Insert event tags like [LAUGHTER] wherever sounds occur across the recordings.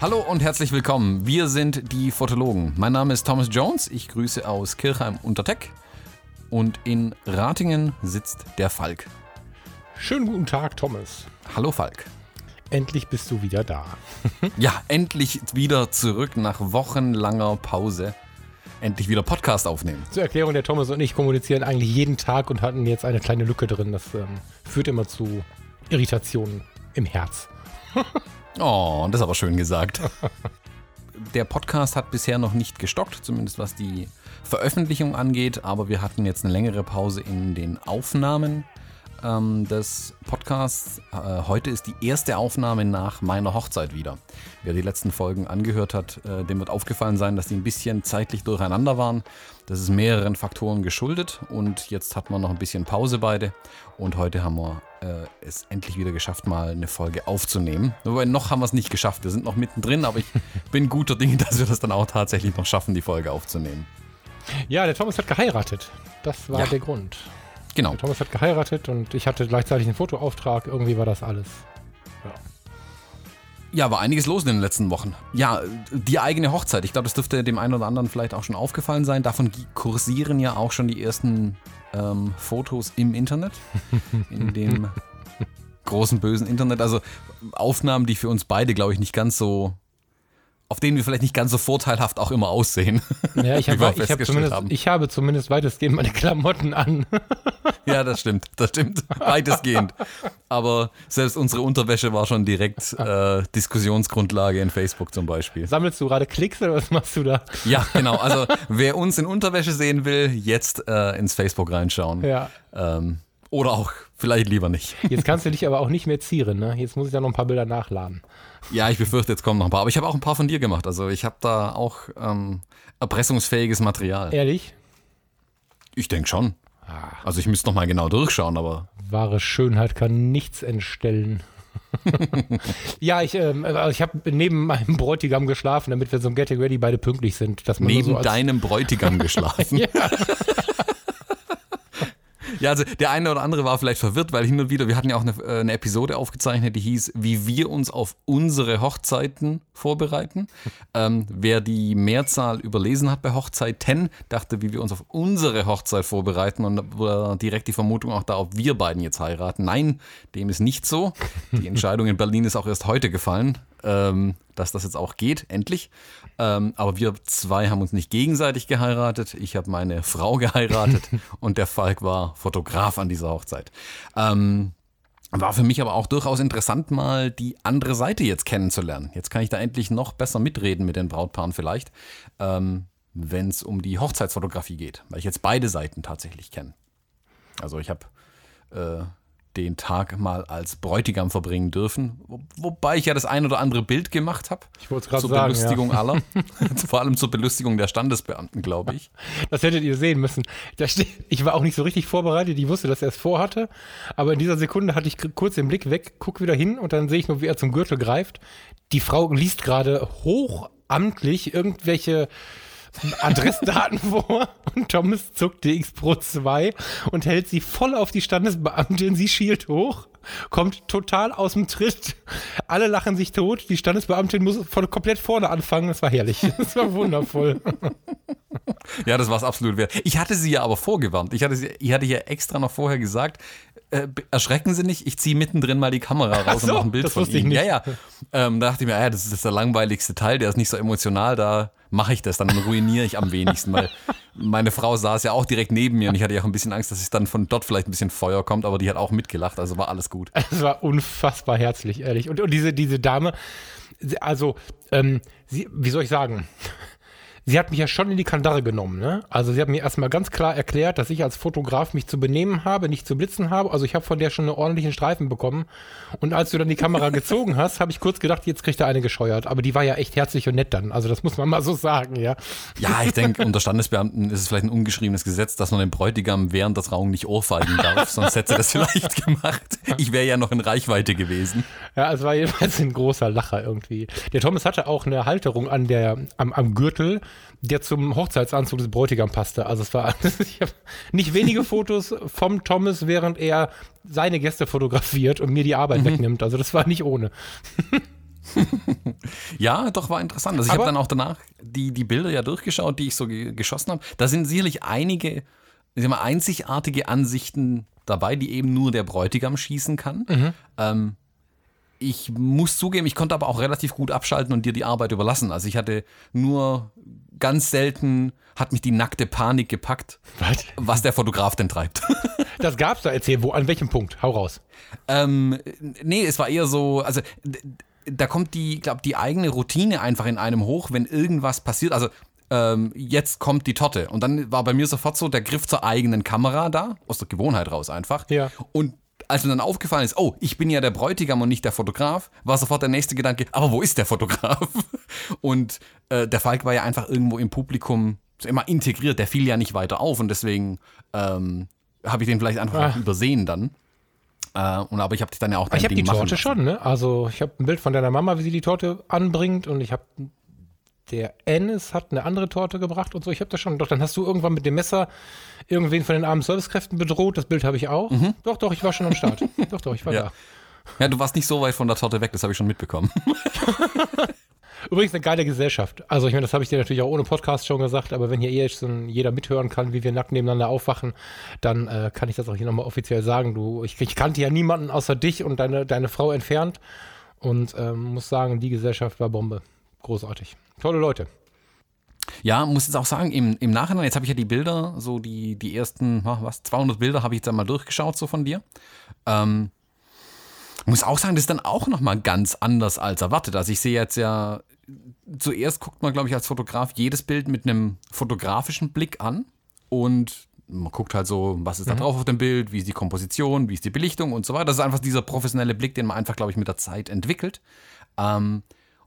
Hallo und herzlich willkommen. Wir sind die Fotologen. Mein Name ist Thomas Jones. Ich grüße aus Kirchheim unter Teck. Und in Ratingen sitzt der Falk. Schönen guten Tag, Thomas. Hallo Falk. Endlich bist du wieder da. [LAUGHS] ja, endlich wieder zurück nach wochenlanger Pause. Endlich wieder Podcast aufnehmen. Zur Erklärung, der Thomas und ich kommunizieren eigentlich jeden Tag und hatten jetzt eine kleine Lücke drin. Das ähm, führt immer zu Irritationen im Herz. [LAUGHS] Oh, das ist aber schön gesagt. [LAUGHS] Der Podcast hat bisher noch nicht gestockt, zumindest was die Veröffentlichung angeht, aber wir hatten jetzt eine längere Pause in den Aufnahmen ähm, des Podcasts. Äh, heute ist die erste Aufnahme nach meiner Hochzeit wieder. Wer die letzten Folgen angehört hat, äh, dem wird aufgefallen sein, dass die ein bisschen zeitlich durcheinander waren. Das ist mehreren Faktoren geschuldet und jetzt hat man noch ein bisschen Pause beide und heute haben wir äh, es endlich wieder geschafft, mal eine Folge aufzunehmen. Wobei noch haben wir es nicht geschafft. Wir sind noch mittendrin, aber ich [LAUGHS] bin guter Dinge, dass wir das dann auch tatsächlich noch schaffen, die Folge aufzunehmen. Ja, der Thomas hat geheiratet. Das war ja. der Grund. Genau. Der Thomas hat geheiratet und ich hatte gleichzeitig einen Fotoauftrag. Irgendwie war das alles. Ja. Ja, war einiges los in den letzten Wochen. Ja, die eigene Hochzeit. Ich glaube, das dürfte dem einen oder anderen vielleicht auch schon aufgefallen sein. Davon kursieren ja auch schon die ersten ähm, Fotos im Internet. [LAUGHS] In dem großen bösen Internet. Also Aufnahmen, die für uns beide, glaube ich, nicht ganz so auf denen wir vielleicht nicht ganz so vorteilhaft auch immer aussehen. Ja, ich, [LAUGHS] hab, ich, hab zumindest, ich habe zumindest weitestgehend meine Klamotten an. [LAUGHS] Ja, das stimmt, das stimmt, weitestgehend. Aber selbst unsere Unterwäsche war schon direkt äh, Diskussionsgrundlage in Facebook zum Beispiel. Sammelst du gerade Klicks oder was machst du da? Ja, genau. Also wer uns in Unterwäsche sehen will, jetzt äh, ins Facebook reinschauen. Ja. Ähm, oder auch vielleicht lieber nicht. Jetzt kannst du dich aber auch nicht mehr zieren, ne? Jetzt muss ich da noch ein paar Bilder nachladen. Ja, ich befürchte, jetzt kommen noch ein paar. Aber ich habe auch ein paar von dir gemacht. Also ich habe da auch ähm, erpressungsfähiges Material. Ehrlich? Ich denke schon. Also ich müsste noch mal genau durchschauen, aber. Wahre Schönheit kann nichts entstellen. [LAUGHS] ja, ich, ähm, also ich habe neben meinem Bräutigam geschlafen, damit wir so ein Getting Ready beide pünktlich sind. Dass man neben so deinem Bräutigam geschlafen? [LAUGHS] ja. Ja, also der eine oder andere war vielleicht verwirrt, weil hin und wieder, wir hatten ja auch eine, äh, eine Episode aufgezeichnet, die hieß, wie wir uns auf unsere Hochzeiten vorbereiten. [LAUGHS] Ähm, wer die Mehrzahl überlesen hat bei Hochzeiten, dachte, wie wir uns auf unsere Hochzeit vorbereiten und war direkt die Vermutung auch da, ob wir beiden jetzt heiraten. Nein, dem ist nicht so. Die [LAUGHS] Entscheidung in Berlin ist auch erst heute gefallen ähm, dass das jetzt auch geht, endlich. Ähm, aber wir zwei haben uns nicht gegenseitig geheiratet. Ich habe meine Frau [LAUGHS] geheiratet und der Falk war Fotograf an dieser Hochzeit. Ähm, war für mich aber auch durchaus interessant, mal die andere Seite jetzt kennenzulernen. Jetzt kann ich da endlich noch besser mitreden mit den Brautpaaren vielleicht, ähm, wenn es um die Hochzeitsfotografie geht, weil ich jetzt beide Seiten tatsächlich kenne. Also ich habe äh, den Tag mal als Bräutigam verbringen dürfen. wobei ich ja das ein oder andere Bild gemacht habe. Ich wollte es gerade sagen. Zur Belustigung ja. [LAUGHS] aller. [LAUGHS] Vor allem zur Belustigung der Standesbeamten, glaube ich. [LAUGHS] Das hättet ihr sehen müssen. ich war auch nicht so richtig vorbereitet. Ich wusste, dass er es vorhatte. Aber in dieser Sekunde hatte ich kurz den Blick weg, guck wieder hin und dann sehe ich nur, wie er zum Gürtel greift. Die Frau liest gerade hochamtlich irgendwelche Adressdaten [LAUGHS] vor und Thomas zuckt die X Pro 2 und hält sie voll auf die Standesbeamtin. Sie schielt hoch, kommt total aus dem Tritt. Alle lachen sich tot. Die Standesbeamtin muss von komplett vorne anfangen. Das war herrlich. [LAUGHS] Das war wundervoll. [LAUGHS] Ja, das war es absolut wert. Ich hatte sie ja aber vorgewarnt. Ich hatte, sie, ich hatte ja extra noch vorher gesagt, äh, erschrecken Sie nicht, ich ziehe mittendrin mal die Kamera raus so, und mache ein Bild von Ihnen. Ja, ja. Ähm, da dachte ich mir, ja, das ist der langweiligste Teil, der ist nicht so emotional, da mache ich das, dann ruiniere ich am wenigsten, weil meine Frau saß ja auch direkt neben mir und ich hatte ja auch ein bisschen Angst, dass es dann von dort vielleicht ein bisschen Feuer kommt, aber die hat auch mitgelacht, also war alles gut. Es war unfassbar herzlich, ehrlich. Und, und diese, diese Dame, also, ähm, sie, wie soll ich sagen? Sie hat mich ja schon in die Kandare genommen. Ne? Also sie hat mir erstmal ganz klar erklärt, dass ich als Fotograf mich zu benehmen habe, nicht zu blitzen habe. Also ich habe von der schon einen ordentlichen Streifen bekommen. Und als du dann die Kamera [LAUGHS] gezogen hast, habe ich kurz gedacht, jetzt kriegt er eine gescheuert. Aber die war ja echt herzlich und nett dann. Also das muss man mal so sagen, ja. Ja, ich denke, [LAUGHS] unter Standesbeamten ist es vielleicht ein ungeschriebenes Gesetz, dass man den Bräutigam während der Trauung nicht ohrfeigen darf. sonst hätte er das vielleicht gemacht. Ich wäre ja noch in Reichweite gewesen. Ja, es war jedenfalls ein großer Lacher irgendwie. Der Thomas hatte auch eine Halterung an der, am, am Gürtel, der zum Hochzeitsanzug des Bräutigams passte. Also es war [LAUGHS] ich hab nicht wenige [LAUGHS] Fotos vom Thomas, während er seine Gäste fotografiert und mir die Arbeit mhm. wegnimmt. Also das war nicht ohne. [LAUGHS] ja, doch war interessant. Also ich habe dann auch danach die, die Bilder ja durchgeschaut, die ich so geschossen habe. Da sind sicherlich einige ich mal, einzigartige Ansichten dabei, die eben nur der Bräutigam schießen kann. Mhm. Ähm, ich muss zugeben, ich konnte aber auch relativ gut abschalten und dir die Arbeit überlassen. Also ich hatte nur ganz selten hat mich die nackte Panik gepackt, was, was der Fotograf denn treibt. [LAUGHS] Das gab's da, erzähl, wo, an welchem Punkt? Hau raus. Ähm, nee, es war eher so, also da kommt die, glaube die eigene Routine einfach in einem hoch, wenn irgendwas passiert. Also ähm, jetzt kommt die Torte. Und dann war bei mir sofort so der Griff zur eigenen Kamera da, aus der Gewohnheit raus einfach. Ja. Und als mir dann aufgefallen ist, oh, ich bin ja der Bräutigam und nicht der Fotograf, war sofort der nächste Gedanke, aber wo ist der Fotograf? [LAUGHS] Und äh, der Falk war ja einfach irgendwo im Publikum immer integriert, der fiel ja nicht weiter auf und deswegen ähm, habe ich den vielleicht einfach ah. übersehen dann. Äh, und aber ich habe dich dann ja auch dein Ich habe die Torte schon, ne? Also ich habe ein Bild von deiner Mama, wie sie die Torte anbringt und ich habe der Ennis hat eine andere Torte gebracht und so. Ich habe das schon. Doch, dann hast du irgendwann mit dem Messer irgendwen von den armen Servicekräften bedroht. Das Bild habe ich auch. Mhm. Doch, doch, ich war schon am Start. [LAUGHS] doch, doch, ich war ja. da. Ja, du warst nicht so weit von der Torte weg, das habe ich schon mitbekommen. [LAUGHS] Übrigens eine geile Gesellschaft. Also ich meine, das habe ich dir natürlich auch ohne Podcast schon gesagt, aber wenn hier eh so jeder mithören kann, wie wir nackt nebeneinander aufwachen, dann äh, kann ich das auch hier nochmal offiziell sagen. Du, ich, ich, kannte ja niemanden außer dich und deine, deine Frau entfernt und ähm, muss sagen, die Gesellschaft war Bombe. Großartig. Tolle Leute. Ja, muss jetzt auch sagen, im, im Nachhinein, jetzt habe ich ja die Bilder, so die, die ersten, was, 200 Bilder habe ich jetzt einmal durchgeschaut, so von dir. Ähm, muss auch sagen, das ist dann auch nochmal ganz anders als erwartet. Also ich sehe jetzt ja, zuerst guckt man, glaube ich, als Fotograf jedes Bild mit einem fotografischen Blick an und man guckt halt so, was ist da mhm. drauf auf dem Bild, wie ist die Komposition, wie ist die Belichtung und so weiter. Das ist einfach dieser professionelle Blick, den man einfach, glaube ich, mit der Zeit entwickelt. Ähm,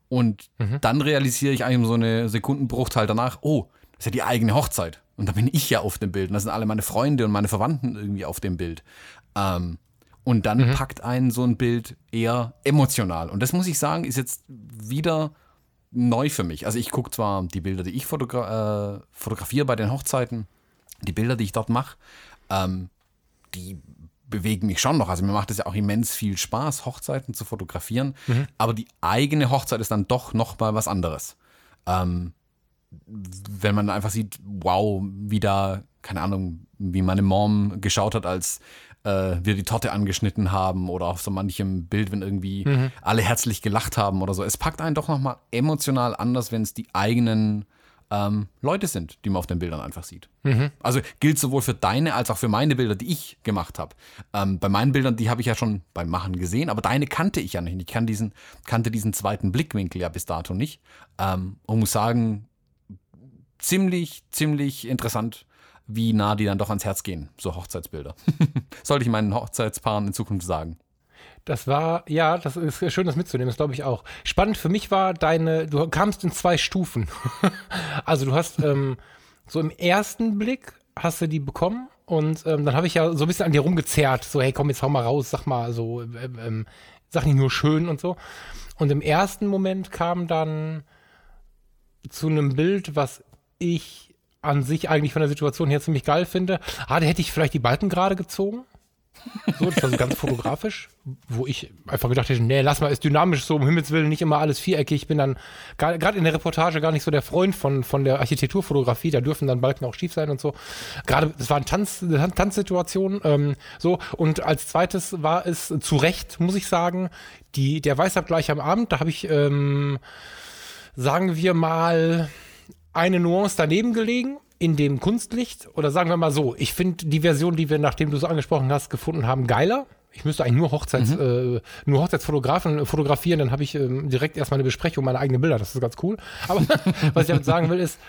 und mhm. dann realisiere ich eigentlich so eine Sekundenbruchteil danach, oh, das ist ja die eigene Hochzeit. Und da bin ich ja auf dem Bild. Und da sind alle meine Freunde und meine Verwandten irgendwie auf dem Bild. Ähm, und dann mhm. packt einen so ein Bild eher emotional. Und das muss ich sagen, ist jetzt wieder neu für mich. Also ich gucke zwar die Bilder, die ich fotogra äh, fotografiere bei den Hochzeiten, die Bilder, die ich dort mache, ähm, die bewegen mich schon noch. Also mir macht es ja auch immens viel Spaß, Hochzeiten zu fotografieren. Mhm. Aber die eigene Hochzeit ist dann doch noch mal was anderes. Ähm, wenn man einfach sieht, wow, wie da, keine Ahnung, wie meine Mom geschaut hat, als äh, wir die Torte angeschnitten haben oder auf so manchem Bild, wenn irgendwie mhm. alle herzlich gelacht haben oder so. Es packt einen doch noch mal emotional anders, wenn es die eigenen ähm, Leute sind, die man auf den Bildern einfach sieht. Mhm. Also gilt sowohl für deine als auch für meine Bilder, die ich gemacht habe. Ähm, bei meinen Bildern, die habe ich ja schon beim Machen gesehen, aber deine kannte ich ja nicht. Ich kann diesen, kannte diesen zweiten Blickwinkel ja bis dato nicht. Ähm, und muss sagen, ziemlich, ziemlich interessant, wie nah die dann doch ans Herz gehen, so Hochzeitsbilder. [LAUGHS] Sollte ich meinen Hochzeitspaaren in Zukunft sagen. Das war, ja, das ist schön, das mitzunehmen, das glaube ich auch. Spannend für mich war deine, du kamst in zwei Stufen. [LAUGHS] also du hast ähm, so im ersten Blick hast du die bekommen und ähm, dann habe ich ja so ein bisschen an dir rumgezerrt, so hey komm jetzt hau mal raus, sag mal so, ähm, ähm, sag nicht nur schön und so. Und im ersten Moment kam dann zu einem Bild, was ich an sich eigentlich von der Situation her ziemlich geil finde. Ah, da hätte ich vielleicht die Balken gerade gezogen. So, das war so ganz fotografisch, wo ich einfach gedacht hätte, nee, lass mal, ist dynamisch so, um Himmels Willen, nicht immer alles viereckig. Ich bin dann gerade in der Reportage gar nicht so der Freund von, von der Architekturfotografie, da dürfen dann Balken auch schief sein und so. Gerade, das war eine, Tanz, eine Tanzsituation, ähm, so. Und als zweites war es zu Recht, muss ich sagen, die, der Weißabgleich am Abend, da habe ich, ähm, sagen wir mal, eine Nuance daneben gelegen in dem Kunstlicht oder sagen wir mal so, ich finde die Version, die wir, nachdem du es angesprochen hast, gefunden haben, geiler. Ich müsste eigentlich nur, Hochzeits, mhm. äh, nur Hochzeitsfotografen fotografieren, dann habe ich ähm, direkt erstmal eine Besprechung meiner eigenen Bilder. Das ist ganz cool. Aber [LAUGHS] was ich damit sagen will, ist,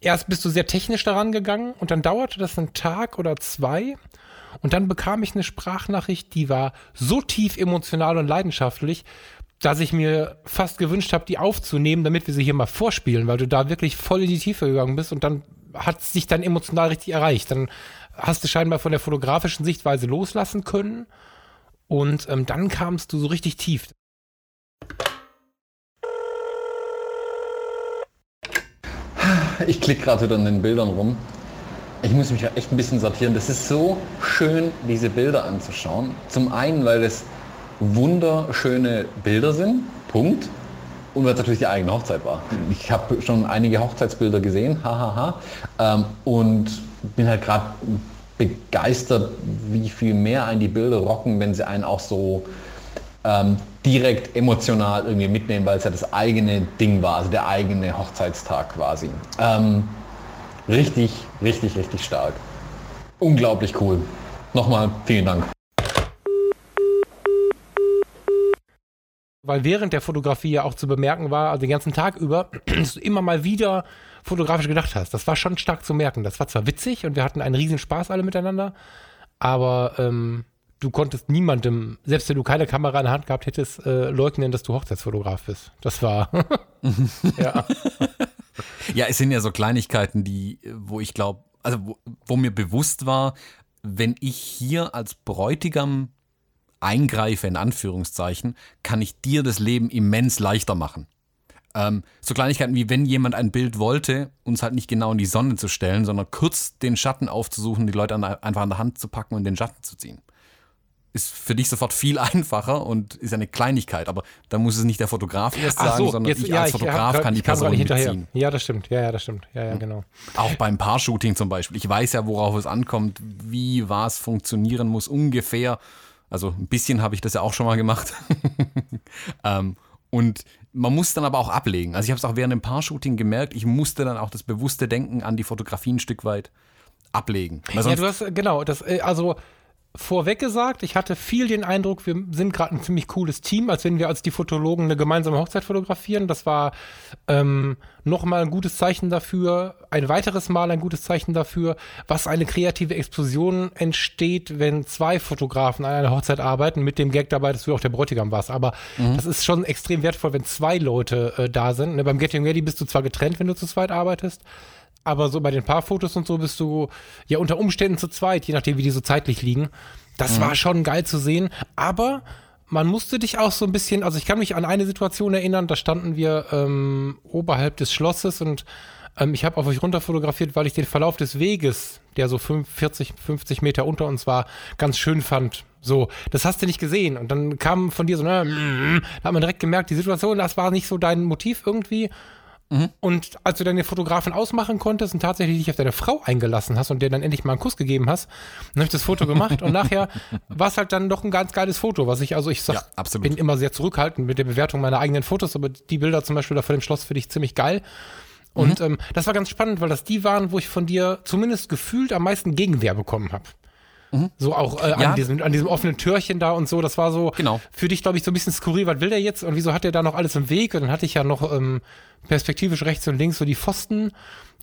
erst bist du sehr technisch daran gegangen und dann dauerte das einen Tag oder zwei. Und dann bekam ich eine Sprachnachricht, die war so tief emotional und leidenschaftlich, dass ich mir fast gewünscht habe, die aufzunehmen, damit wir sie hier mal vorspielen, weil du da wirklich voll in die Tiefe gegangen bist und dann hat sich dann emotional richtig erreicht. Dann hast du scheinbar von der fotografischen Sichtweise loslassen können und ähm, dann kamst du so richtig tief. Ich klicke gerade wieder in den Bildern rum. Ich muss mich ja echt ein bisschen sortieren. Das ist so schön, diese Bilder anzuschauen. Zum einen, weil es wunderschöne Bilder sind, Punkt. Und weil es natürlich die eigene Hochzeit war. Ich habe schon einige Hochzeitsbilder gesehen, hahaha. Ähm, und bin halt gerade begeistert, wie viel mehr ein die Bilder rocken, wenn sie einen auch so ähm, direkt emotional irgendwie mitnehmen, weil es ja das eigene Ding war, also der eigene Hochzeitstag quasi. Ähm, richtig, richtig, richtig stark. Unglaublich cool. Nochmal vielen Dank. Weil während der Fotografie ja auch zu bemerken war, also den ganzen Tag über, [CLEARS THROAT] dass du immer mal wieder fotografisch gedacht hast. Das war schon stark zu merken. Das war zwar witzig und wir hatten einen riesen Spaß alle miteinander, aber ähm, du konntest niemandem, selbst wenn du keine Kamera in der Hand gehabt hättest, äh, leugnen, dass du Hochzeitsfotograf bist. Das war. [LAUGHS] [LAUGHS] ja. ja, es sind ja so Kleinigkeiten, die, wo ich glaube, also wo, wo mir bewusst war, wenn ich hier als Bräutigam eingreife, in Anführungszeichen, kann ich dir das Leben immens leichter machen. Ähm, so Kleinigkeiten wie wenn jemand ein Bild wollte, uns halt nicht genau in die Sonne zu stellen, sondern kurz den Schatten aufzusuchen, die Leute an, einfach an der Hand zu packen und den Schatten zu ziehen. Ist für dich sofort viel [LAUGHS] einfacher und ist eine Kleinigkeit, aber da muss es nicht der Fotograf erst Ach sagen, so, sondern jetzt, ich ja, als ich Fotograf hab, kann die ich Person nicht hinterher. Ja, das stimmt. Ja, ja, das stimmt. Ja, ja, genau. Auch beim Paar-Shooting zum Beispiel. Ich weiß ja, worauf es ankommt, wie was funktionieren muss, ungefähr. Also ein bisschen habe ich das ja auch schon mal gemacht. [LAUGHS] ähm, und man muss dann aber auch ablegen. Also ich habe es auch während dem Paar-Shooting gemerkt, ich musste dann auch das bewusste Denken an die Fotografie ein Stück weit ablegen. ja, du hast, genau, das, äh, also vorweg gesagt, ich hatte viel den Eindruck, wir sind gerade ein ziemlich cooles Team, als wenn wir als die Fotologen eine gemeinsame Hochzeit fotografieren. Das war ähm, nochmal ein gutes Zeichen dafür, ein weiteres Mal ein gutes Zeichen dafür, was eine kreative Explosion entsteht, wenn zwei Fotografen an einer Hochzeit arbeiten, mit dem Gag dabei, dass du auch der Bräutigam warst. Aber mhm. das ist schon extrem wertvoll, wenn zwei Leute äh, da sind. Ne, beim Getting Ready bist du zwar getrennt, wenn du zu zweit arbeitest, aber so bei den Paarfotos und so bist du ja unter Umständen zu zweit, je nachdem, wie die so zeitlich liegen. Das mhm. war schon geil zu sehen, aber man musste dich auch so ein bisschen, also ich kann mich an eine Situation erinnern, da standen wir ähm, oberhalb des Schlosses und ähm, ich habe auf euch runter fotografiert, weil ich den Verlauf des Weges, der so 40, 50 Meter unter uns war, ganz schön fand. So, das hast du nicht gesehen. Und dann kam von dir so, ne, da hat man direkt gemerkt, die Situation, das war nicht so dein Motiv irgendwie. Mhm. Und als du deine Fotografen ausmachen konntest und tatsächlich dich auf deine Frau eingelassen hast und dir dann endlich mal einen Kuss gegeben hast, dann habe ich das Foto gemacht und nachher [LAUGHS] war es halt dann doch ein ganz geiles Foto, was ich, also ich sag, ja, bin immer sehr zurückhaltend mit der Bewertung meiner eigenen Fotos, aber die Bilder zum Beispiel da vor dem Schloss finde ich ziemlich geil. Und mhm. ähm, das war ganz spannend, weil das die waren, wo ich von dir zumindest gefühlt am meisten Gegenwehr bekommen habe. Mhm. So auch äh, ja. an, diesem, an diesem offenen Türchen da und so. Das war so genau. für dich, glaube ich, so ein bisschen skurril. Was will der jetzt? Und wieso hat der da noch alles im Weg? Und dann hatte ich ja noch ähm, perspektivisch rechts und links so die Pfosten,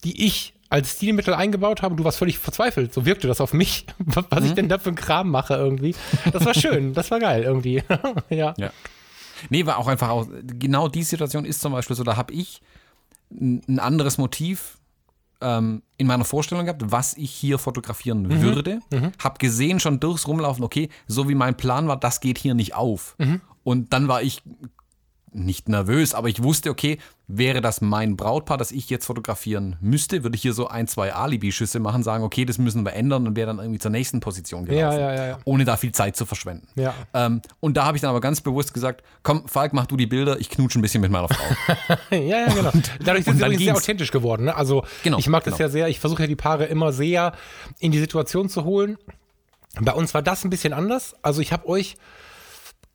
die ich als Stilmittel eingebaut habe. Du warst völlig verzweifelt. So wirkte das auf mich, [LAUGHS] was mhm. ich denn da für einen Kram mache irgendwie. Das war schön. [LAUGHS] das war geil irgendwie. [LAUGHS] ja. ja. Nee, war auch einfach auch, genau die Situation ist zum Beispiel so, da habe ich ein anderes Motiv ähm, in meiner Vorstellung gehabt, was ich hier fotografieren mhm. würde. Mhm. Hab gesehen schon durchs Rumlaufen, okay, so wie mein Plan war, das geht hier nicht auf. Mhm. Und dann war ich nicht nervös, aber ich wusste, okay, wäre das mein Brautpaar, das ich jetzt fotografieren müsste, würde ich hier so ein, zwei Alibi-Schüsse machen, sagen, okay, das müssen wir ändern und wäre dann irgendwie zur nächsten Position gelaufen, ja, ja, ja, ohne da viel Zeit zu verschwenden. Ähm, und da habe ich dann aber ganz bewusst gesagt, komm, Falk, mach du die Bilder, ich knutsche ein bisschen mit meiner Frau. [LAUGHS] ja, ja, genau. Dadurch sind sie übrigens sehr authentisch geworden. Ne? Also genau, ich mag genau. das ja sehr, ich versuche ja die Paare immer sehr in die Situation zu holen. Bei uns war das ein bisschen anders. Also ich habe euch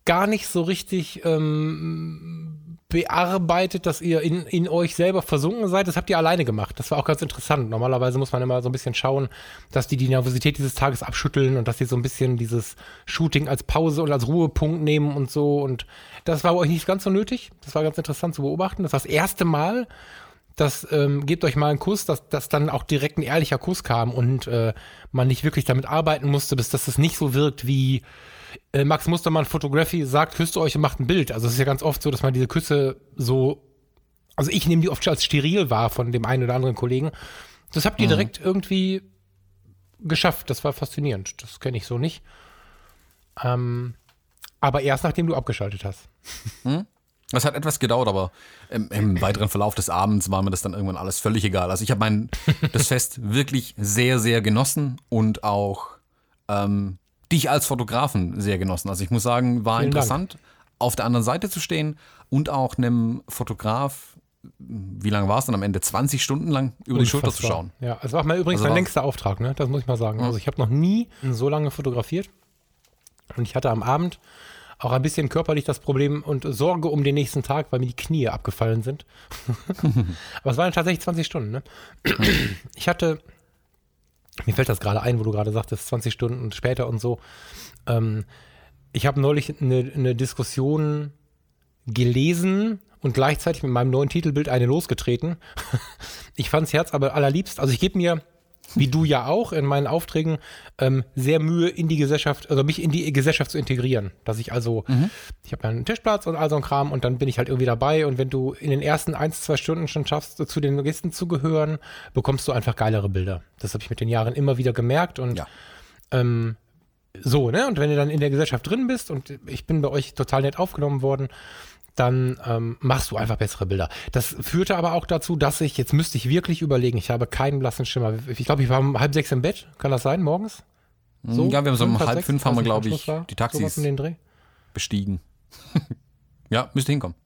gar nicht so richtig ähm, bearbeitet, dass ihr in, in euch selber versunken seid. Das habt ihr alleine gemacht. Das war auch ganz interessant. Normalerweise muss man immer so ein bisschen schauen, dass die die Nervosität dieses Tages abschütteln und dass sie so ein bisschen dieses Shooting als Pause und als Ruhepunkt nehmen und so. Und das war bei euch nicht ganz so nötig. Das war ganz interessant zu beobachten. Das war das erste Mal, das ähm, gebt euch mal einen Kuss, dass, dass dann auch direkt ein ehrlicher Kuss kam und äh, man nicht wirklich damit arbeiten musste, bis dass es nicht so wirkt wie äh, Max Mustermann Photography sagt, küsst euch und macht ein Bild. Also es ist ja ganz oft so, dass man diese Küsse so, also ich nehme die oft als steril wahr von dem einen oder anderen Kollegen. Das habt ihr Mhm. direkt irgendwie geschafft. Das war faszinierend. Das kenne ich so nicht. Ähm, aber erst nachdem du abgeschaltet hast. Das hat etwas gedauert, aber im, im weiteren Verlauf des Abends war mir das dann irgendwann alles völlig egal. Also ich habe mein [LAUGHS] das Fest wirklich sehr, sehr genossen und auch ähm, dich als Fotografen sehr genossen. Also ich muss sagen, war Vielen Dank. interessant, auf der anderen Seite zu stehen und auch einem Fotograf, wie lange war es dann am Ende? 20 Stunden lang über die Schulter zu Unfassbar. schauen. Ja, es war mal übrigens Also mein längster Auftrag, ne? Das muss ich mal sagen. Also ich habe noch nie so lange fotografiert. Und ich hatte am Abend auch ein bisschen körperlich das Problem und Sorge um den nächsten Tag, weil mir die Knie abgefallen sind. [LAUGHS] Aber es waren tatsächlich 20 Stunden, ne? Ich hatte, mir fällt das gerade ein, wo du gerade sagtest, 20 Stunden und später und so. Ähm, ich habe neulich eine, eine Diskussion gelesen und gleichzeitig mit meinem neuen Titelbild eine losgetreten. [LAUGHS] Ich fand's Herz aber allerliebst. Also ich gebe mir, wie du ja auch, in meinen Aufträgen ähm, sehr Mühe in die Gesellschaft, also mich in die Gesellschaft zu integrieren. Dass ich also, ich habe ja einen Tischplatz und all so ein Kram und dann bin ich halt irgendwie dabei und wenn du in den ersten ein, zwei Stunden schon schaffst, zu den Gästen zu gehören, bekommst du einfach geilere Bilder. Das habe ich mit den Jahren immer wieder gemerkt und Ja. ähm, so, ne? Und wenn du dann in der Gesellschaft drin bist und ich bin bei euch total nett aufgenommen worden, dann ähm, machst du einfach bessere Bilder. Das führte aber auch dazu, dass ich, jetzt müsste ich wirklich überlegen, ich habe keinen blassen Schimmer. Ich glaube, ich war um halb sechs im Bett, kann das sein, morgens? ja, wir haben so um halb sechs, fünf haben wir, glaube ich, war. die Taxis bestiegen. [LAUGHS] ja, müsste hinkommen.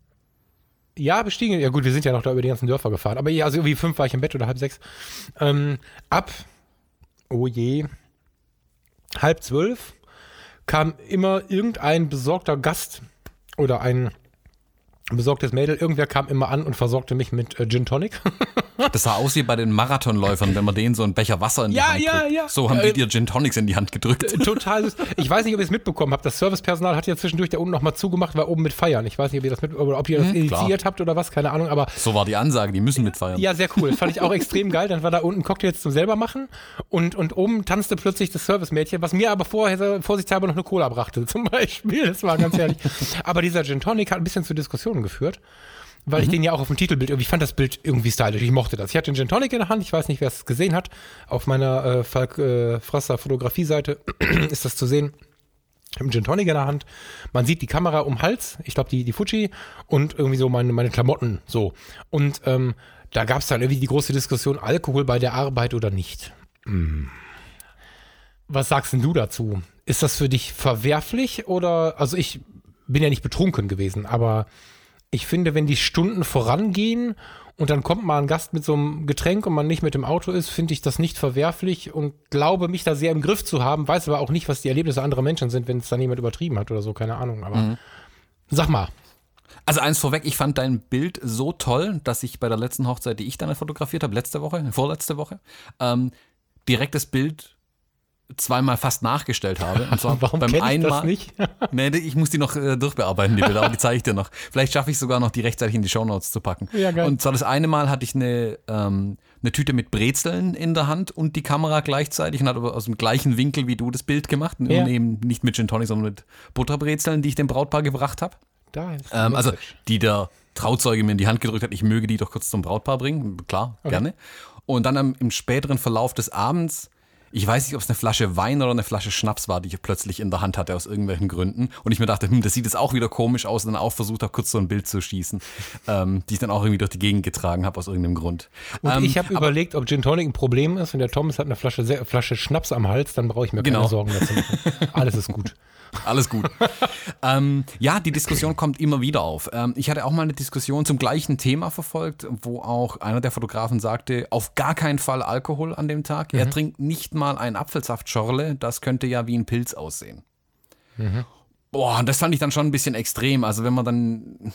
Ja, bestiegen. Ja gut, wir sind ja noch da über die ganzen Dörfer gefahren. Aber ja, also irgendwie fünf war ich im Bett oder halb sechs. Ähm, ab, oh je, halb zwölf kam immer irgendein besorgter Gast oder ein besorgtes Mädel. Irgendwer kam immer an und versorgte mich mit äh, Gin Tonic. [LAUGHS] Das sah aus wie bei den Marathonläufern, wenn man denen so einen Becher Wasser in die Ja, Hand ja, drückt. ja. So haben Äh, die dir Gin Tonics in die Hand gedrückt. Total süß. Ich weiß nicht, ob ihr es mitbekommen habt. Das Servicepersonal hat ja zwischendurch da unten nochmal zugemacht, war oben mit Feiern. Ich weiß nicht, ob ihr das mit, oder ob ihr das klar. initiiert habt oder was, keine Ahnung, aber So war die Ansage, die müssen mitfeiern. Ja, sehr cool. Fand ich auch extrem geil. Dann war da unten Cocktails zum selber machen und, und oben tanzte plötzlich das Servicemädchen, was mir aber vorher vorsichtshalber noch eine Cola brachte, [LAUGHS] zum Beispiel. Das war ganz herrlich. aber dieser Gin Tonic hat ein bisschen zu Diskussionen geführt. Weil ich den ja auch auf dem Titelbild irgendwie, ich fand das Bild irgendwie stylisch, ich mochte das. Ich hatte einen Gin Tonic in der Hand, ich weiß nicht, wer es gesehen hat. Auf meiner äh, Falk äh, Frasser Fotografie-Seite [CLEARS THROAT] ist das zu sehen. Ich habe einen Gin Tonic in der Hand. Man sieht die Kamera um den Hals, ich glaube die, die Fuji und irgendwie so meine, meine Klamotten so. Und ähm, da gab es dann irgendwie die große Diskussion, Alkohol bei der Arbeit oder nicht. Hm. Was sagst denn du dazu? Ist das für dich verwerflich oder, also ich bin ja nicht betrunken gewesen, aber ich finde, wenn die Stunden vorangehen und dann kommt mal ein Gast mit so einem Getränk und man nicht mit dem Auto ist, finde ich das nicht verwerflich und glaube mich da sehr im Griff zu haben, weiß aber auch nicht, was die Erlebnisse anderer Menschen sind, wenn es dann jemand übertrieben hat oder so, keine Ahnung, aber sag mal. Also eins vorweg, ich fand dein Bild so toll, dass ich bei der letzten Hochzeit, die ich dann fotografiert habe, letzte Woche, vorletzte Woche, ähm, direkt das Bild zweimal fast nachgestellt habe. Und zwar [LAUGHS] Warum beim ich einen das Mal, nicht? [LAUGHS] nee, ich muss die noch äh, durchbearbeiten, die Bilder, aber die zeige ich dir noch. Vielleicht schaffe ich sogar noch, die rechtzeitig in die Shownotes zu packen. Ja, geil. Und zwar das eine Mal hatte ich eine, ähm, eine Tüte mit Brezeln in der Hand und die Kamera gleichzeitig und hat aber aus dem gleichen Winkel wie du das Bild gemacht. Ja. Und eben nicht mit Gin Tonic, sondern mit Butterbrezeln, die ich dem Brautpaar gebracht habe. Da ist Ähm, also, die der Trauzeuge mir in die Hand gedrückt hat, ich möge die doch kurz zum Brautpaar bringen. Klar, gerne. Und dann im späteren Verlauf des Abends, ich weiß nicht, ob es eine Flasche Wein oder eine Flasche Schnaps war, die ich plötzlich in der Hand hatte aus irgendwelchen Gründen. Und ich mir dachte, hm, das sieht jetzt auch wieder komisch aus. Und dann auch versucht habe, kurz so ein Bild zu schießen, ähm, die ich dann auch irgendwie durch die Gegend getragen habe aus irgendeinem Grund. Und ähm, ich habe überlegt, ob Gin Tonic ein Problem ist und der Thomas hat eine Flasche, Se- Flasche Schnaps am Hals, dann brauche ich mir Genau. keine Sorgen dazu machen. [LAUGHS] Alles ist gut. Alles gut. ähm, ja, die Diskussion kommt immer wieder auf. Ähm, ich hatte auch mal eine Diskussion zum gleichen Thema verfolgt, wo auch einer der Fotografen sagte, auf gar keinen Fall Alkohol an dem Tag. Er trinkt nicht mal ein Apfelsaftschorle, das könnte ja wie ein Pilz aussehen. Boah, und das fand ich dann schon ein bisschen extrem. Also wenn man dann,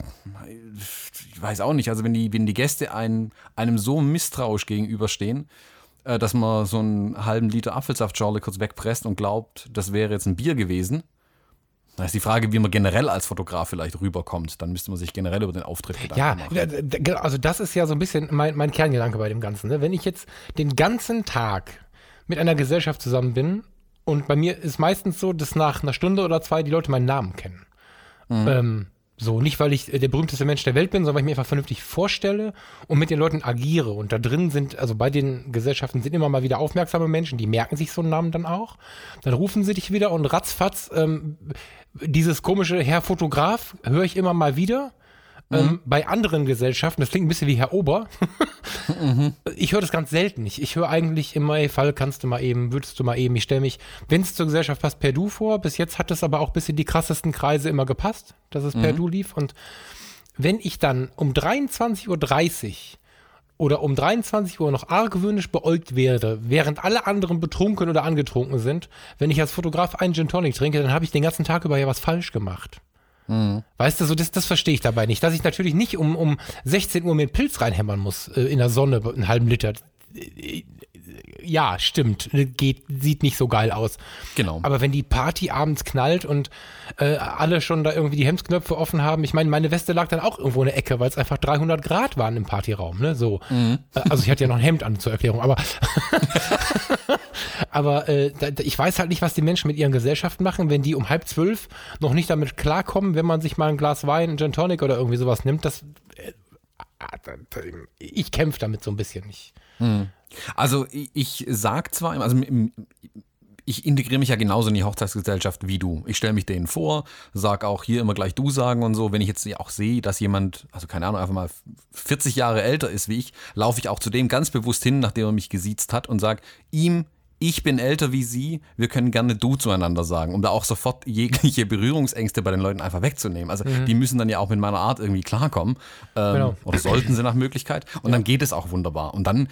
ich weiß auch nicht, also wenn die, wenn die Gäste ein, einem so misstrauisch gegenüberstehen, äh, dass man so einen halben Liter Apfelsaftschorle kurz wegpresst und glaubt, das wäre jetzt ein Bier gewesen, Da ist die Frage, wie man generell als Fotograf vielleicht rüberkommt. Dann müsste man sich generell über den Auftritt Gedanken Ja, machen. d- d- genau, also das ist ja so ein bisschen mein, mein Kerngedanke bei dem Ganzen. Ne? Wenn ich jetzt den ganzen Tag mit einer Gesellschaft zusammen bin und bei mir ist meistens so, dass nach einer Stunde oder zwei die Leute meinen Namen kennen. Ähm, so, nicht weil ich der berühmteste Mensch der Welt bin, sondern weil ich mir einfach vernünftig vorstelle und mit den Leuten agiere. Und da drin sind, also bei den Gesellschaften sind immer mal wieder aufmerksame Menschen, die merken sich so einen Namen dann auch. Dann rufen sie dich wieder und ratzfatz, ähm, dieses komische Herr Fotograf höre ich immer mal wieder. Ähm, bei anderen Gesellschaften, das klingt ein bisschen wie Herr Ober. [LAUGHS] Ich höre das ganz selten nicht. Ich höre eigentlich immer, ey, Fall kannst du mal eben, würdest du mal eben. Ich stelle mich, wenn es zur Gesellschaft passt, per Du vor. Bis jetzt hat es aber auch bis in die krassesten Kreise immer gepasst, dass es per Du lief. Und wenn ich dann um 23.30 Uhr oder um 23 Uhr noch argwöhnisch beäugt werde, während alle anderen betrunken oder angetrunken sind, wenn ich als Fotograf einen Gin Tonic trinke, dann habe ich den ganzen Tag über ja was falsch gemacht. Weißt du, so das, das verstehe ich dabei nicht. Dass ich natürlich nicht um, um 16 Uhr mir einen Pilz reinhämmern muss äh, in der Sonne, einen halben Liter. Äh, Ja, stimmt. Geht, sieht nicht so geil aus. Genau. Aber wenn die Party abends knallt und äh, alle schon da irgendwie die Hemdsknöpfe offen haben, ich meine, meine Weste lag dann auch irgendwo in der Ecke, weil es einfach 300 Grad waren im Partyraum, ne? So. Äh, Also ich hatte ja noch ein Hemd an zur Erklärung, aber [LAUGHS] [LAUGHS] aber äh, da, ich weiß halt nicht, was die Menschen mit ihren Gesellschaften machen, wenn die um halb zwölf noch nicht damit klarkommen, wenn man sich mal ein Glas Wein, ein Gin Tonic oder irgendwie sowas nimmt. Das, äh, da- ich kämpfe damit so ein bisschen. Ich, Also ich, ich sag zwar, also ich integriere mich ja genauso in die Hochzeitsgesellschaft wie du. Ich stelle mich denen vor, sag auch hier immer gleich du sagen und so. Wenn ich jetzt auch sehe, dass jemand, also keine Ahnung, einfach mal 40 Jahre älter ist wie ich, laufe ich auch zu dem ganz bewusst hin, nachdem er mich gesiezt hat und sag ihm, ich bin älter wie Sie, wir können gerne du zueinander sagen, um da auch sofort [LAUGHS] jegliche Berührungsängste bei den Leuten einfach wegzunehmen. Also die müssen dann ja auch mit meiner Art irgendwie klarkommen. Ähm, Genau. Oder sollten sie nach Möglichkeit. Und dann geht es auch wunderbar. Und dann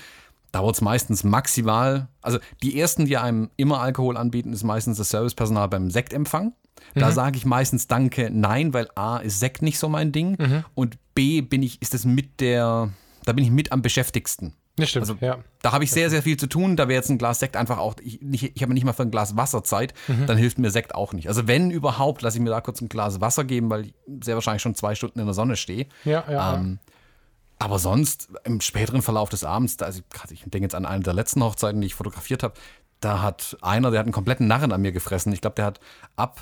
dauert es meistens maximal, also die ersten, die einem immer Alkohol anbieten, ist meistens das Servicepersonal beim Sektempfang. Da sage ich meistens Danke, nein, weil A ist Sekt nicht so mein Ding und B bin ich, ist es mit der, da bin ich mit am beschäftigsten. Das stimmt, Also ja. da habe ich sehr, sehr viel zu tun. Da wäre jetzt ein Glas Sekt einfach auch, ich, nicht, ich habe nicht mal für ein Glas Wasser Zeit, dann hilft mir Sekt auch nicht. Also wenn überhaupt, lasse ich mir da kurz ein Glas Wasser geben, weil ich sehr wahrscheinlich schon zwei Stunden in der Sonne stehe. Ja, ja. Ähm, aber sonst, im späteren Verlauf des Abends, da, also gerade ich denke jetzt an eine der letzten Hochzeiten, die ich fotografiert habe, da hat einer, der hat einen kompletten Narren an mir gefressen. Ich glaube, der hat ab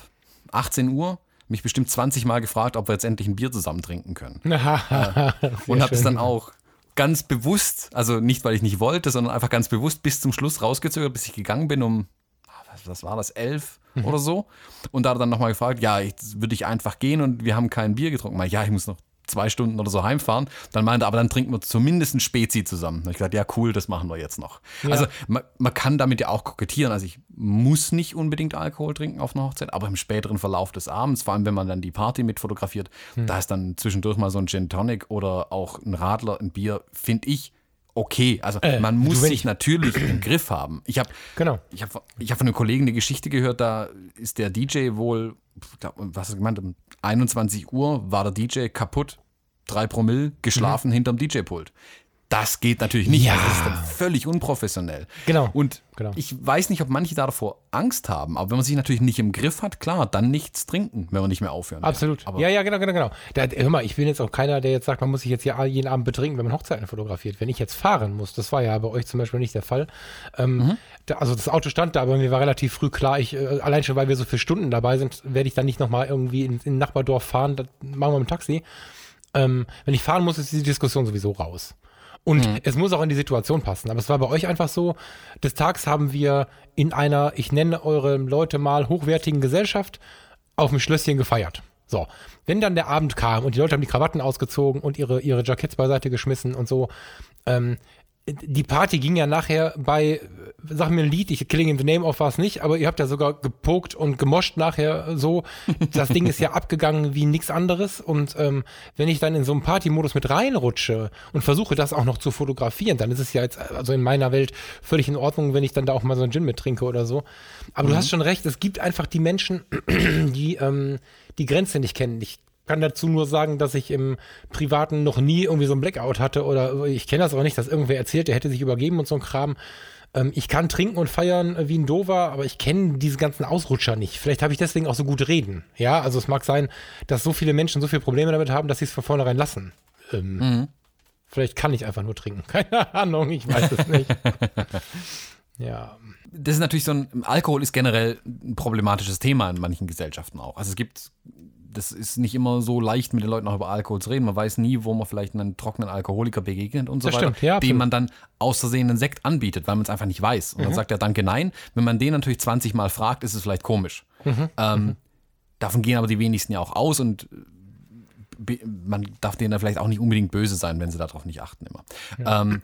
18 Uhr mich bestimmt 20 Mal gefragt, ob wir jetzt endlich ein Bier zusammen trinken können. [LAUGHS] und habe es dann auch ganz bewusst, also nicht, weil ich nicht wollte, sondern einfach ganz bewusst bis zum Schluss rausgezögert, bis ich gegangen bin um, ah, was, war das, elf oder so. Und da hat er dann nochmal gefragt, ja, jetzt würde ich einfach gehen und wir haben kein Bier getrunken. Mal, ja, ich muss noch zwei Stunden oder so heimfahren. Dann meinte er, aber dann trinken wir zumindest ein Spezi zusammen. Hab ich gesagt, ja, cool, das machen wir jetzt noch. Also man, man kann damit ja auch kokettieren. Also ich muss nicht unbedingt Alkohol trinken auf einer Hochzeit, aber im späteren Verlauf des Abends, vor allem wenn man dann die Party mit fotografiert, da ist dann zwischendurch mal so ein Gin Tonic oder auch ein Radler, ein Bier, finde ich okay. Also man muss sich natürlich im [CLEARS THROAT] Griff haben. Ich habe Genau. ich habe ich hab von einem Kollegen eine Geschichte gehört, da ist der DJ wohl, glaub, was hast du gemeint, um 21 Uhr war der DJ kaputt, drei Promille, geschlafen hinterm DJ-Pult. Das geht natürlich nicht. Ja. Also das ist dann völlig unprofessionell. Genau. Und Genau. ich weiß nicht, ob manche da davor Angst haben, aber wenn man sich natürlich nicht im Griff hat, klar, dann nichts trinken, wenn man nicht mehr aufhören. Absolut. Aber ja, ja, genau, genau, genau. Da, hör mal, ich bin jetzt auch keiner, der jetzt sagt, man muss sich jetzt hier jeden Abend betrinken, wenn man Hochzeiten fotografiert. Wenn ich jetzt fahren muss, das war ja bei euch zum Beispiel nicht der Fall. Ähm, da, also das Auto stand da, aber mir war relativ früh klar, ich, äh, allein schon, weil wir so viele Stunden dabei sind, werde ich dann nicht nochmal irgendwie in, in ein Nachbardorf fahren, das machen wir mit dem Taxi. Ähm, wenn ich fahren muss, ist die Diskussion sowieso raus. Und es muss auch in die Situation passen. Aber es war bei euch einfach so, des Tags haben wir in einer, ich nenne eure Leute mal, hochwertigen Gesellschaft auf dem Schlösschen gefeiert. So, wenn dann der Abend kam und die Leute haben die Krawatten ausgezogen und ihre, ihre Jacketts beiseite geschmissen und so, ähm, die Party ging ja nachher bei, sag mir ein Lied, ich Killing in the Name of war es nicht, aber ihr habt ja sogar gepokt und gemoscht nachher so. Das Ding ist ja abgegangen wie nichts anderes. Und ähm, wenn ich dann in so einen Partymodus mit reinrutsche und versuche das auch noch zu fotografieren, dann ist es ja jetzt, also in meiner Welt, völlig in Ordnung, wenn ich dann da auch mal so einen Gin mit trinke oder so. Aber du hast schon recht, es gibt einfach die Menschen, die ähm, die Grenze nicht kennen. Ich kann dazu nur sagen, dass ich im Privaten noch nie irgendwie so ein Blackout hatte oder ich kenne das auch nicht, dass irgendwer erzählt, der hätte sich übergeben und so ein Kram. ähm, ich kann trinken und feiern äh, wie ein Dover, aber ich kenne diese ganzen Ausrutscher nicht. Vielleicht habe ich deswegen auch so gut reden. Ja, also es mag sein, dass so viele Menschen so viele Probleme damit haben, dass sie es von vornherein lassen. Ähm, Mhm. Vielleicht kann ich einfach nur trinken. [LAUGHS] Keine Ahnung, ich weiß es nicht. [LAUGHS] ja. Das ist natürlich so ein, Alkohol ist generell ein problematisches Thema in manchen Gesellschaften auch. Also es gibt, das ist nicht immer so leicht, mit den Leuten auch über Alkohol zu reden. Man weiß nie, wo man vielleicht einen trockenen Alkoholiker begegnet und so Das weiter, stimmt, ja, dem man dann aus Versehen einen Sekt anbietet, weil man es einfach nicht weiß. Mhm. Und dann sagt er Danke, nein. Wenn man den natürlich 20 Mal fragt, ist es vielleicht komisch. Mhm. Ähm, Davon gehen aber die wenigsten ja auch aus und man darf denen dann vielleicht auch nicht unbedingt böse sein, wenn sie darauf nicht achten immer. Ähm,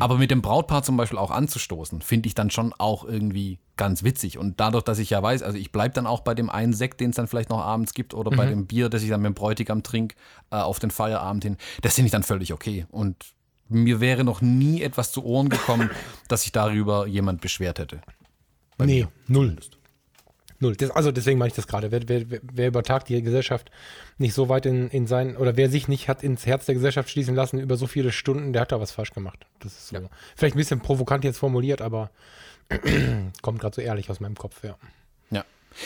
aber mit dem Brautpaar zum Beispiel auch anzustoßen, finde ich dann schon auch irgendwie ganz witzig. Und dadurch, dass ich ja weiß, also ich bleibe dann auch bei dem einen Sekt, den es dann vielleicht noch abends gibt, oder bei dem Bier, das ich dann mit dem Bräutigam trinke, äh, auf den Feierabend hin, das finde ich dann völlig okay. Und mir wäre noch nie etwas zu Ohren gekommen, dass sich darüber jemand beschwert hätte. Nee, null. Null. Das, also deswegen meine ich das gerade. Wer, wer, wer über Tag die Gesellschaft nicht so weit in, in sein, oder wer sich nicht hat ins Herz der Gesellschaft schließen lassen über so viele Stunden, der hat da was falsch gemacht. Das ist so. Vielleicht ein bisschen provokant jetzt formuliert, aber [CLEARS THROAT] kommt gerade so ehrlich aus meinem Kopf, ja. Ja,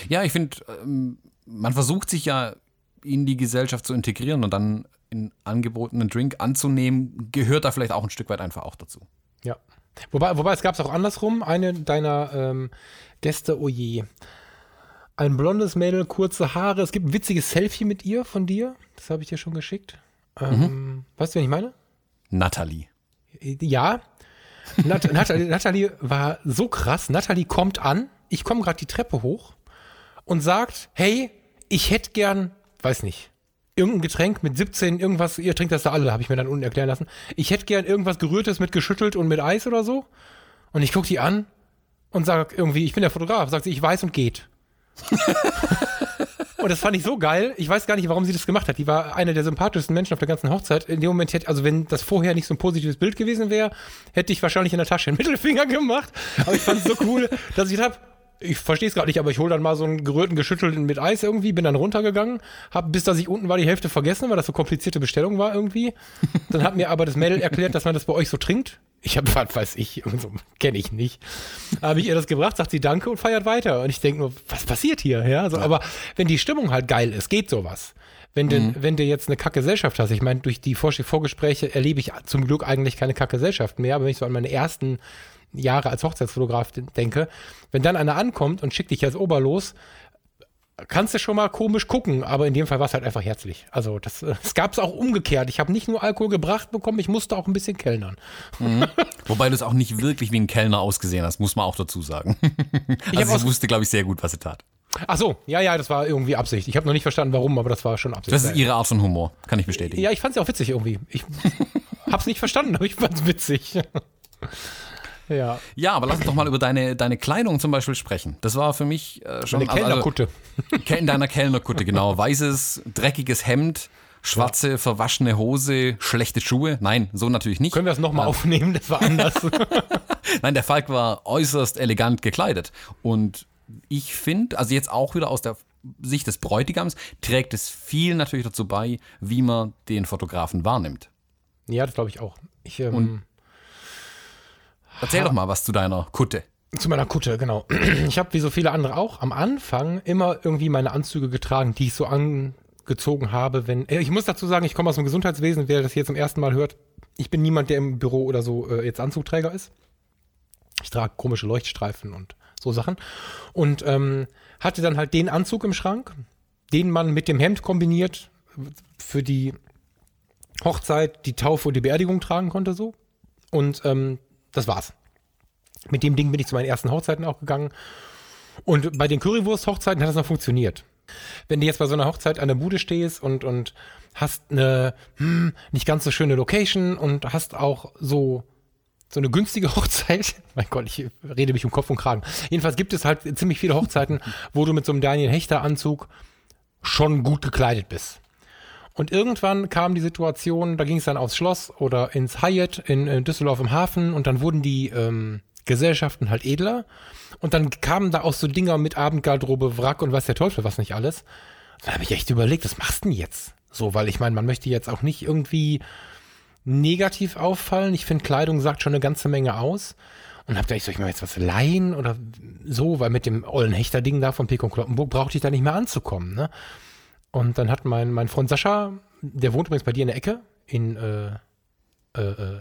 ja ich finde, ähm, man versucht sich ja in die Gesellschaft zu integrieren und dann in angebotenen Drink anzunehmen, gehört da vielleicht auch ein Stück weit einfach auch dazu. Ja. Wobei, wobei es gab es auch andersrum. Eine deiner ähm, Gäste, oh je. Ein blondes Mädel, kurze Haare. Es gibt ein witziges Selfie mit ihr von dir. Das habe ich dir schon geschickt. Ähm, Weißt du, wen ich meine? Natalie. Ja. Nat [LAUGHS] Natalie, Natalie war so krass. Natalie kommt an. Ich komme gerade die Treppe hoch und sagt: Hey, ich hätte gern, weiß nicht, irgendein Getränk mit 17, irgendwas, ihr trinkt das da alle, habe ich mir dann unten erklären lassen. Ich hätte gern irgendwas Gerührtes mit geschüttelt und mit Eis oder so. Und ich gucke die an und sage irgendwie, ich bin der Fotograf, sagt sie, ich weiß und geht. [LAUGHS] und das fand ich so geil. Ich weiß gar nicht, warum sie das gemacht hat. Die war eine der sympathischsten Menschen auf der ganzen Hochzeit. In dem Moment hätte, also wenn das vorher nicht so ein positives Bild gewesen wäre, hätte ich wahrscheinlich in der Tasche einen Mittelfinger gemacht. Aber ich fand es so cool, dass ich habe, ich verstehe es gerade nicht, aber ich hole dann mal so einen gerührten, geschüttelten mit Eis irgendwie, bin dann runtergegangen, hab bis dass ich unten war die Hälfte vergessen, weil das so komplizierte Bestellung war irgendwie. [LAUGHS] Dann hat mir aber das Mädel erklärt, dass man das bei euch so trinkt. Ich habe, [LAUGHS] was weiß ich, so, kenne ich nicht. Habe ich ihr das gebracht, sagt sie Danke und feiert weiter. Und ich denke nur, was passiert hier? Ja, so, aber wenn die Stimmung halt geil ist, geht sowas. Wenn, du, wenn du jetzt eine Kackgesellschaft hast, ich meine, durch die Vor Vorgespräche erlebe ich zum Glück eigentlich keine Kackgesellschaft mehr, aber wenn ich so an meine ersten Jahre als Hochzeitsfotograf denke, wenn dann einer ankommt und schickt dich als Oberlos, kannst du schon mal komisch gucken, aber in dem Fall war es halt einfach herzlich. Also das, äh, es gab es auch umgekehrt. Ich habe nicht nur Alkohol gebracht bekommen, ich musste auch ein bisschen kellnern. [LAUGHS] Wobei du es auch nicht wirklich wie ein Kellner ausgesehen hast, muss man auch dazu sagen. [LAUGHS] also sie wusste, glaube ich, sehr gut, was sie tat. Ach so, ja, ja, das war irgendwie Absicht. Ich habe noch nicht verstanden, warum, aber das war schon Absicht. Das ist ihre Art von Humor, kann ich bestätigen. ja, ich fand es auch witzig irgendwie. Ich [LAUGHS] hab's nicht verstanden, aber ich fand's witzig. Ja, Ja, aber lass uns doch mal über deine, deine Kleidung zum Beispiel sprechen. Das war für mich äh, schon eine Kellnerkutte. Also, in deiner Kellnerkutte, genau. Weißes, dreckiges Hemd, schwarze, verwaschene Hose, schlechte Schuhe. Nein, so natürlich nicht. Können wir das nochmal aufnehmen? Das war anders. [LAUGHS] [LAUGHS] Nein, der Falk war äußerst elegant gekleidet. Und ich finde, also jetzt auch wieder aus der Sicht des Bräutigams, trägt es viel natürlich dazu bei, wie man den Fotografen wahrnimmt. ja, das glaube ich auch. Ich, ähm, Erzähl doch mal was zu deiner Kutte. Zu meiner Kutte, genau. [CLEARS THROAT] Ich habe wie so viele andere auch am Anfang immer irgendwie meine Anzüge getragen, die ich so angezogen habe, wenn. Äh, Ich muss dazu sagen, ich komme aus dem Gesundheitswesen, wer das hier zum ersten Mal hört. Ich bin niemand, der im Büro oder so äh, jetzt Anzugträger ist. Ich trage komische Leuchtstreifen und so Sachen. Und ähm, hatte dann halt den Anzug im Schrank, den man mit dem Hemd kombiniert für die Hochzeit, die Taufe und die Beerdigung tragen konnte so. Und ähm, das war's. Mit dem Ding bin ich zu meinen ersten Hochzeiten auch gegangen. Und bei den Currywurst-Hochzeiten hat das noch funktioniert. Wenn du jetzt bei so einer Hochzeit an der Bude stehst und, und hast eine hm, nicht ganz so schöne Location und hast auch so, so eine günstige [LAUGHS] Hochzeit, mein Gott, ich rede mich um Kopf und Kragen. Jedenfalls gibt es halt ziemlich viele Hochzeiten, wo du mit so einem Daniel Hechter-Anzug schon gut gekleidet bist. Und irgendwann kam die Situation, da ging es dann aufs Schloss oder ins Hyatt in, in Düsseldorf im Hafen und dann wurden die ähm, Gesellschaften halt edler. Und dann kamen da auch so Dinger mit Abendgarderobe, Wrack und was der Teufel, was nicht alles. Da habe ich echt überlegt, was machst du denn jetzt? So, weil ich meine, man möchte jetzt auch nicht irgendwie negativ auffallen. Ich finde, Kleidung sagt schon eine ganze Menge aus. Und hab gedacht, soll ich mir jetzt was leihen oder so, weil mit dem ollen Hechter-Ding da von Pekon Kloppenburg brauchte ich da nicht mehr anzukommen. Ne? Und dann hat mein, mein Freund Sascha, der wohnt übrigens bei dir in der Ecke, in äh, äh, äh,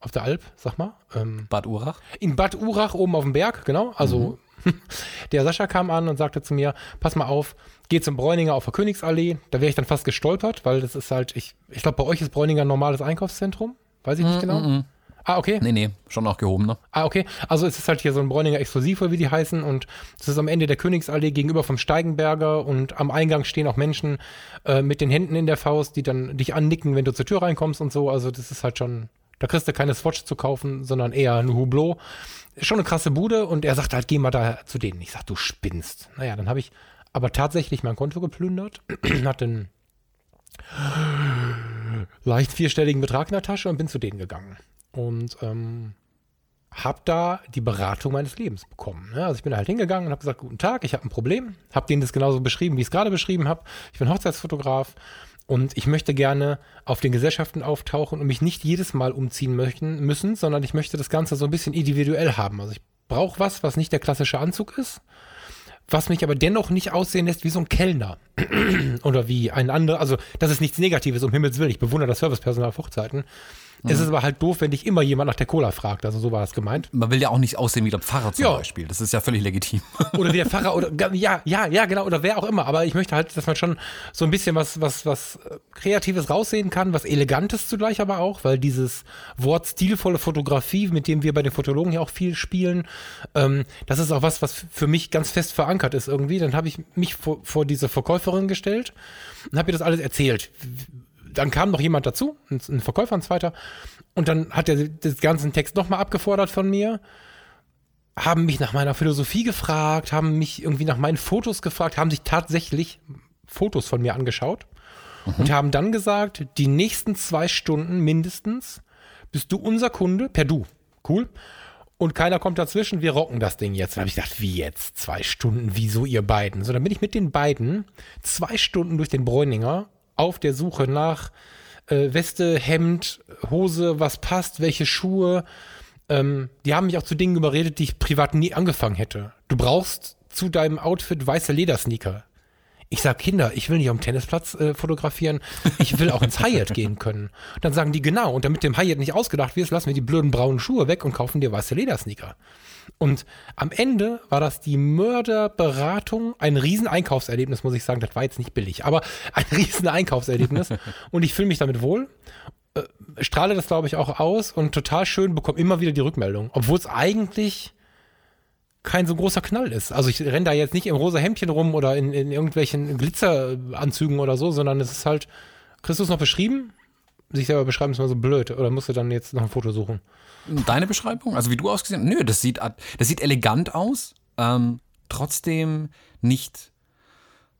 auf der Alp, sag mal. Ähm, Bad Urach? in Bad Urach oben auf dem Berg, genau. Also [LAUGHS] der Sascha kam an und sagte zu mir, pass mal auf, geh zum Bräuninger auf der Königsallee. Da wäre ich dann fast gestolpert, weil das ist halt, ich, ich glaube, bei euch ist Bräuninger ein normales Einkaufszentrum. Weiß ich nicht genau. Ah, okay. Nee, nee, schon auch gehoben, ne? Ah, okay. Also es ist halt hier so ein Bräuninger Exklusiv, oder wie die heißen. Und es ist am Ende der Königsallee gegenüber vom Steigenberger. Und am Eingang stehen auch Menschen äh, mit den Händen in der Faust, die dann dich annicken, wenn du zur Tür reinkommst und so. Also das ist halt schon, da kriegst du keine Swatch zu kaufen, sondern eher ein Hublot. Ist schon eine krasse Bude. Und er sagt halt, geh mal da zu denen. Ich sag, du spinnst. Naja, dann habe ich aber tatsächlich mein Konto geplündert. [CLEARS THROAT] hatte einen leicht vierstelligen Betrag in der Tasche und bin zu denen gegangen. Und ähm, habe da die Beratung meines Lebens bekommen. Ne? Also ich bin halt hingegangen und habe gesagt, guten Tag, ich habe ein Problem. Habe denen das genauso beschrieben, wie ich es gerade beschrieben habe. Ich bin Hochzeitsfotograf und ich möchte gerne auf den Gesellschaften auftauchen und mich nicht jedes Mal umziehen möchten, müssen, sondern ich möchte das Ganze so ein bisschen individuell haben. Also ich brauche was, was nicht der klassische Anzug ist, was mich aber dennoch nicht aussehen lässt wie so ein Kellner. [CLEARS THROAT] Oder wie ein anderer, also das ist nichts Negatives, um Himmels Willen. Ich bewundere das Servicepersonal auf Es ist aber halt doof, wenn dich immer jemand nach der Cola fragt. Also so war das gemeint. Man will ja auch nicht aussehen wie der Pfarrer zum Ja. Beispiel. Das ist ja völlig legitim. [LAUGHS] Oder wie der Pfarrer oder ja, ja, ja, genau, oder wer auch immer. Aber ich möchte halt, dass man schon so ein bisschen was, was, was äh, Kreatives raussehen kann, was Elegantes zugleich aber auch, weil dieses Wort stilvolle Fotografie, mit dem wir bei den Fotologen ja auch viel spielen, ähm, das ist auch was, was für mich ganz fest verankert ist irgendwie. Dann habe ich mich vor, vor diese Verkäuferin gestellt und habe ihr das alles erzählt. Dann kam noch jemand dazu, ein, Verkäufer, ein zweiter, und dann hat er den ganzen Text nochmal abgefordert von mir haben mich nach meiner Philosophie gefragt, haben mich irgendwie nach meinen Fotos gefragt, haben sich tatsächlich Fotos von mir angeschaut und haben dann gesagt, die nächsten zwei Stunden mindestens bist du unser Kunde, per Du. Cool. Und keiner kommt dazwischen, wir rocken das Ding jetzt. Dann habe ich gedacht, wie jetzt? Zwei Stunden, wieso ihr beiden? So, dann bin ich mit den beiden zwei Stunden durch den Bräuninger auf der Suche nach äh, Weste, Hemd, Hose, was passt, welche Schuhe. Ähm, die haben mich auch zu Dingen überredet, die ich privat nie angefangen hätte. Du brauchst zu deinem Outfit weiße Ledersneaker. Ich sag Kinder, ich will nicht am Tennisplatz äh, fotografieren, ich will auch ins Hyatt [LAUGHS] gehen können. Und dann sagen die genau, und damit dem Hyatt nicht ausgedacht wird, lassen wir die blöden braunen Schuhe weg und kaufen dir weiße Ledersneaker. Und am Ende war das die Mörderberatung, ein riesen Einkaufserlebnis, muss ich sagen. Das war jetzt nicht billig, aber [LAUGHS] ein riesen Einkaufserlebnis. und ich fühle mich damit wohl. Äh, strahle das, glaube ich, auch aus und total schön, bekomme immer wieder die Rückmeldung. Obwohl es eigentlich kein so großer Knall ist. Also ich renne da jetzt nicht im rosa Hemdchen rum oder in, in irgendwelchen Glitzeranzügen oder so, sondern es ist halt, es noch beschrieben? Sich selber beschreiben ist immer so blöd. Oder musst du dann jetzt noch ein Foto suchen? Deine Beschreibung? Also wie du ausgesehen hast? Nö, das sieht, das sieht elegant aus. Ähm, trotzdem nicht,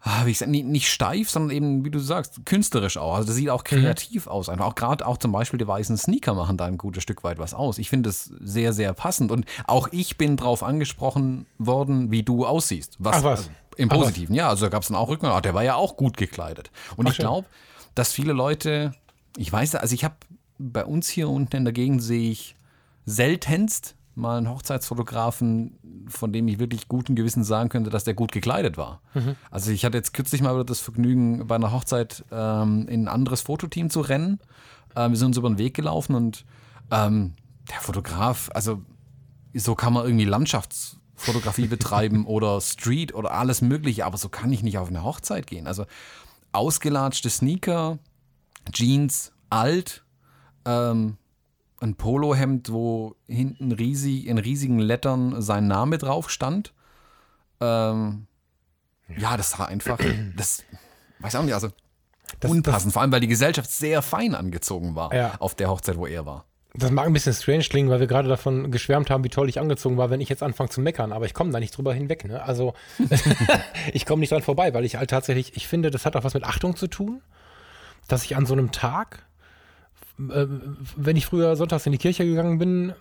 ah, wie ich sag, nicht, nicht steif, sondern eben, wie du sagst, künstlerisch auch. Also das sieht auch kreativ aus. Einfach auch gerade auch zum Beispiel die weißen Sneaker machen da ein gutes Stück weit was aus. Ich finde es sehr, sehr passend. Und auch ich bin drauf angesprochen worden, wie du aussiehst. Was, Ach was. Also, Im Ach was. Positiven, ja. Also da gab es dann auch Rückmeldung. Ah, der war ja auch gut gekleidet. Und ich schön. glaube, dass viele Leute, ich weiß, also ich habe bei uns hier unten in der Gegend sehe ich seltenst mal einen Hochzeitsfotografen, von dem ich wirklich guten Gewissen sagen könnte, dass der gut gekleidet war. Also ich hatte jetzt kürzlich mal wieder das Vergnügen, bei einer Hochzeit ähm, in ein anderes Fototeam zu rennen. Ähm, wir sind uns über den Weg gelaufen und ähm, der Fotograf, also so kann man irgendwie Landschaftsfotografie betreiben [LAUGHS] oder Street oder alles Mögliche, aber so kann ich nicht auf eine Hochzeit gehen. Also ausgelatschte Sneaker, Jeans, alt, ähm, ein Polohemd, wo hinten riesig, in riesigen Lettern sein Name drauf stand. Ähm, ja, das war einfach, [CLEARS THROAT] das weiß auch nicht, also unpassend, vor allem weil die Gesellschaft sehr fein angezogen war Ja. auf der Hochzeit, wo er war. Das mag ein bisschen strange klingen, weil wir gerade davon geschwärmt haben, wie toll ich angezogen war, wenn ich jetzt anfange zu meckern, aber ich komme da nicht drüber hinweg. Ne? Also [LAUGHS] [LAUGHS] ich komme nicht dran vorbei, weil ich halt tatsächlich, ich finde, das hat auch was mit Achtung zu tun, dass ich an so einem Tag, wenn ich früher sonntags in die Kirche gegangen bin,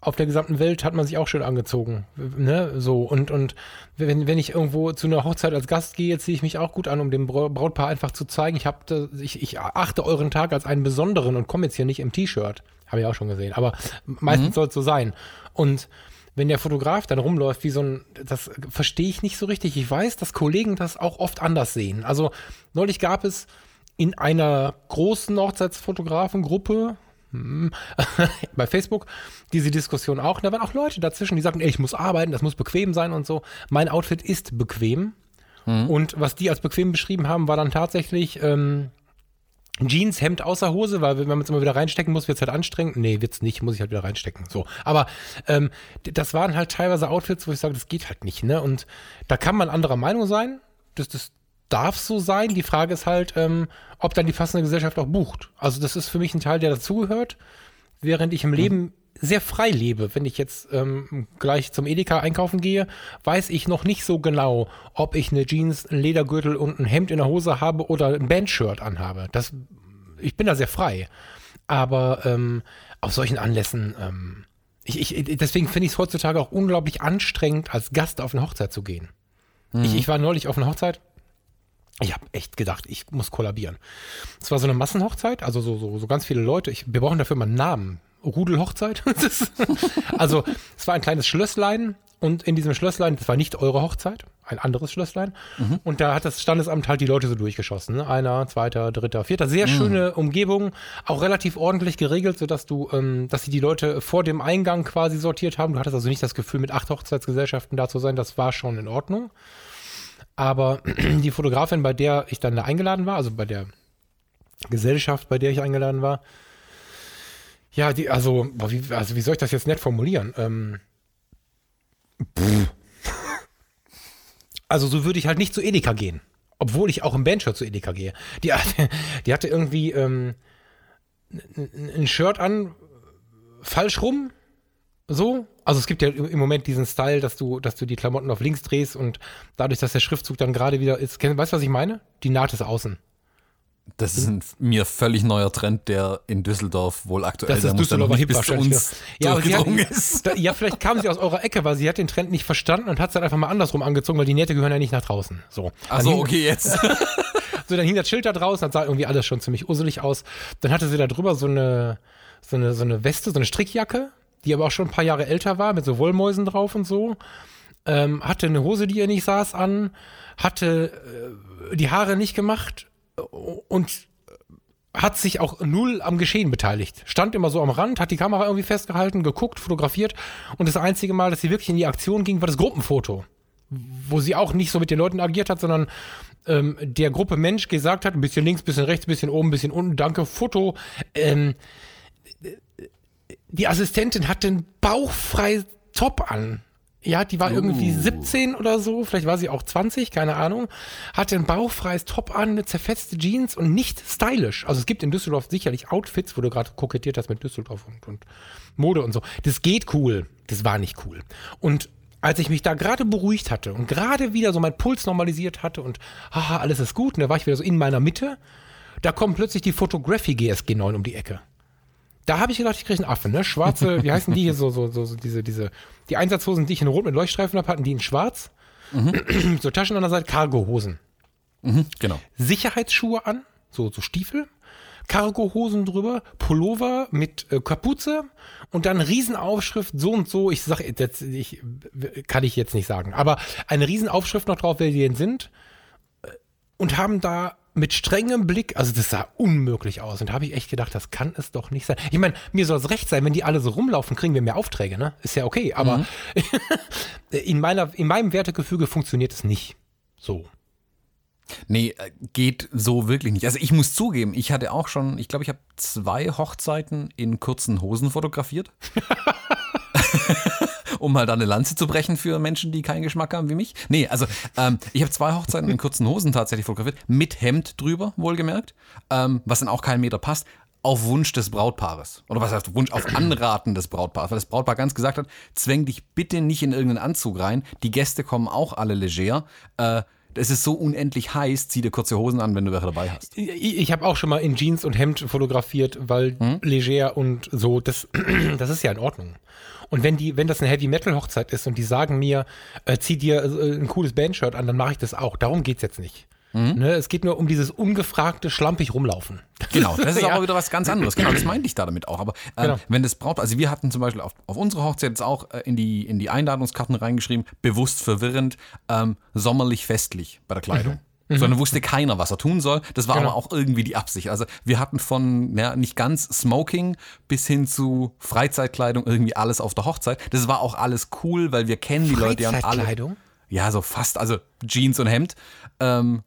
auf der gesamten Welt hat man sich auch schön angezogen. Ne? So, und, und wenn, wenn ich irgendwo zu einer Hochzeit als Gast gehe, ziehe ich mich auch gut an, um dem Brautpaar einfach zu zeigen, ich, hab, ich, ich achte euren Tag als einen besonderen und komme jetzt hier nicht im T-Shirt. Habe ich auch schon gesehen. Aber meistens mhm. soll es so sein. Und wenn der Fotograf dann rumläuft wie so ein, das verstehe ich nicht so richtig. Ich weiß, dass Kollegen das auch oft anders sehen. Also neulich gab es in einer großen Hochzeitsfotografengruppe, hm, [LAUGHS] bei Facebook diese Diskussion auch. Und da waren auch Leute dazwischen, die sagten, ey, ich muss arbeiten, das muss bequem sein und so. Mein Outfit ist bequem. Mhm. Und was die als bequem beschrieben haben, war dann tatsächlich ähm, Jeans, Hemd außer Hose, weil wenn man es immer wieder reinstecken muss, wird es halt anstrengend. Nee, wird's nicht, muss ich halt wieder reinstecken. So. Aber ähm, das waren halt teilweise Outfits, wo ich sage, das geht halt nicht, ne? Und da kann man anderer Meinung sein. Das, das darf so sein. Die Frage ist halt, ähm, ob dann die passende Gesellschaft auch bucht. Also, das ist für mich ein Teil, der dazugehört, während ich im mhm. Leben sehr frei lebe. Wenn ich jetzt ähm, gleich zum Edeka einkaufen gehe, weiß ich noch nicht so genau, ob ich eine Jeans, einen Ledergürtel und ein Hemd in der Hose habe oder ein Bandshirt anhabe. Das, ich bin da sehr frei. Aber ähm, auf solchen Anlässen, ähm, ich, ich, deswegen finde ich es heutzutage auch unglaublich anstrengend, als Gast auf eine Hochzeit zu gehen. Mhm. Ich, ich war neulich auf einer Hochzeit. Ich habe echt gedacht, ich muss kollabieren. Es war so eine Massenhochzeit, also so, so, so ganz viele Leute. Ich, wir brauchen dafür mal einen Namen. Rudelhochzeit. [LAUGHS] also es war ein kleines Schlösslein und in diesem Schlösslein, das war nicht eure Hochzeit, ein anderes Schlösslein. Mhm. Und da hat das Standesamt halt die Leute so durchgeschossen. Ne? Einer, zweiter, dritter, vierter. Sehr mhm. schöne Umgebung, auch relativ ordentlich geregelt, sodass du, ähm, dass sie die Leute vor dem Eingang quasi sortiert haben. Du hattest also nicht das Gefühl, mit acht Hochzeitsgesellschaften da zu sein. Das war schon in Ordnung. Aber [CLEARS THROAT] die Fotografin, bei der ich dann da eingeladen war, also bei der Gesellschaft, bei der ich eingeladen war, ja, die, also, wie, also wie soll ich das jetzt nett formulieren? Ähm, [LAUGHS] also so würde ich halt nicht zu Edeka gehen. Obwohl ich auch im Bandshirt zu Edeka gehe. Die, [LAUGHS] die hatte irgendwie ähm, ein Shirt an, falsch rum, so. Also es gibt ja im Moment diesen Style, dass du, dass du die Klamotten auf links drehst und dadurch, dass der Schriftzug dann gerade wieder ist, weißt du, was ich meine? Die Naht ist außen. Das ist ein mir völlig neuer Trend, der in Düsseldorf wohl aktuell das ist Düsseldorfer Hip bis zu uns ja, durchgedrungen hat, ist. Da, ja, vielleicht kam sie aus eurer Ecke, weil sie hat den Trend nicht verstanden und hat es dann einfach mal andersrum angezogen, weil die Nähte gehören ja nicht nach draußen. So. Ach so, okay, jetzt. [LAUGHS] so, dann hing das Schild da draußen, dann sah irgendwie alles schon ziemlich usselig aus. Dann hatte sie da drüber so eine, so eine, so eine Weste, so eine Strickjacke, die aber auch schon ein paar Jahre älter war, mit so Wollmäusen drauf und so. Ähm, hatte eine Hose, die ihr nicht saß, an, hatte äh, die Haare nicht gemacht und hat sich auch null am Geschehen beteiligt. Stand immer so am Rand, hat die Kamera irgendwie festgehalten, geguckt, fotografiert. Und das einzige Mal, dass sie wirklich in die Aktion ging, war das Gruppenfoto. Wo sie auch nicht so mit den Leuten agiert hat, sondern ähm, der Gruppe Mensch gesagt hat, ein bisschen links, ein bisschen rechts, ein bisschen oben, ein bisschen unten, danke, Foto. Ähm, die Assistentin hat den bauchfrei Top an. Ja, die war uh. irgendwie 17 oder so, vielleicht war sie auch 20, keine Ahnung. Hatte ein bauchfreies Top an, eine zerfetzte Jeans und nicht stylisch. Also es gibt in Düsseldorf sicherlich Outfits, wo du gerade kokettiert hast mit Düsseldorf und, und Mode und so. Das geht cool. Das war nicht cool. Und als ich mich da gerade beruhigt hatte und gerade wieder so mein Puls normalisiert hatte und haha, alles ist gut, und da war ich wieder so in meiner Mitte, da kommt plötzlich die Fotografie GSG 9 um die Ecke. Da habe ich gedacht, ich kriege einen Affen, ne? Schwarze, wie heißen die hier so, so, so, so diese, diese, die Einsatzhosen, die ich in Rot mit Leuchtstreifen habe, hatten die in Schwarz. Mhm. so Taschen an der Seite, Cargohosen. Mhm, genau. Sicherheitsschuhe an, so, so Stiefel. Cargohosen drüber, Pullover mit äh, Kapuze und dann Riesenaufschrift so und so. Ich sag, das, ich, kann ich jetzt nicht sagen, aber eine Riesenaufschrift noch drauf, wer die denn sind. Äh, und haben da mit strengem Blick, also das sah unmöglich aus. Und da habe ich echt gedacht, das kann es doch nicht sein. Ich meine, mir soll es recht sein, wenn die alle so rumlaufen, kriegen wir mehr Aufträge, ne? Ist ja okay, aber mhm. [LAUGHS] in, meiner, in meinem Wertegefüge funktioniert es nicht so. Nee, äh, geht so wirklich nicht. Also ich muss zugeben, ich hatte auch schon, ich glaube, ich habe zwei Hochzeiten in kurzen Hosen fotografiert. [LAUGHS] um mal da eine Lanze zu brechen für Menschen, die keinen Geschmack haben wie mich. Nee, also ähm, ich habe zwei Hochzeiten in kurzen Hosen tatsächlich fotografiert, mit Hemd drüber, wohlgemerkt, ähm, was dann auch keinen Meter passt auf Wunsch des Brautpaares. Oder was heißt Wunsch, auf Anraten des Brautpaares. Weil das Brautpaar ganz gesagt hat, zwäng dich bitte nicht in irgendeinen Anzug rein. Die Gäste kommen auch alle leger. Äh, es ist so unendlich heiß, zieh dir kurze Hosen an, wenn du welche dabei hast. Ich, ich habe auch schon mal in Jeans und Hemd fotografiert, weil Hm? leger und so, das, [CLEARS THROAT] das ist ja in Ordnung. Und wenn die, wenn das eine Heavy Metal Hochzeit ist und die sagen mir, äh, zieh dir äh, ein cooles Bandshirt an, dann mache ich das auch. Darum geht's jetzt nicht. Hm? Ne, es geht nur um dieses ungefragte schlampig rumlaufen. Genau, das ist [LAUGHS] Ja. aber wieder was ganz anderes. Genau, das meinte ich da damit auch. Aber ähm, Genau. wenn das braucht, also wir hatten zum Beispiel auf, auf unsere Hochzeit jetzt auch äh, in, die, in die Einladungskarten reingeschrieben, bewusst verwirrend, ähm, sommerlich festlich bei der Kleidung. Sondern wusste keiner, was er tun soll. Das war Mhm. Genau. aber auch irgendwie die Absicht. Also wir hatten von ja, nicht ganz Smoking bis hin zu Freizeitkleidung irgendwie alles auf der Hochzeit. Das war auch alles cool, weil wir kennen die Leute ja und alle. Freizeitkleidung? Ja, so fast, also Jeans und Hemd. Ähm,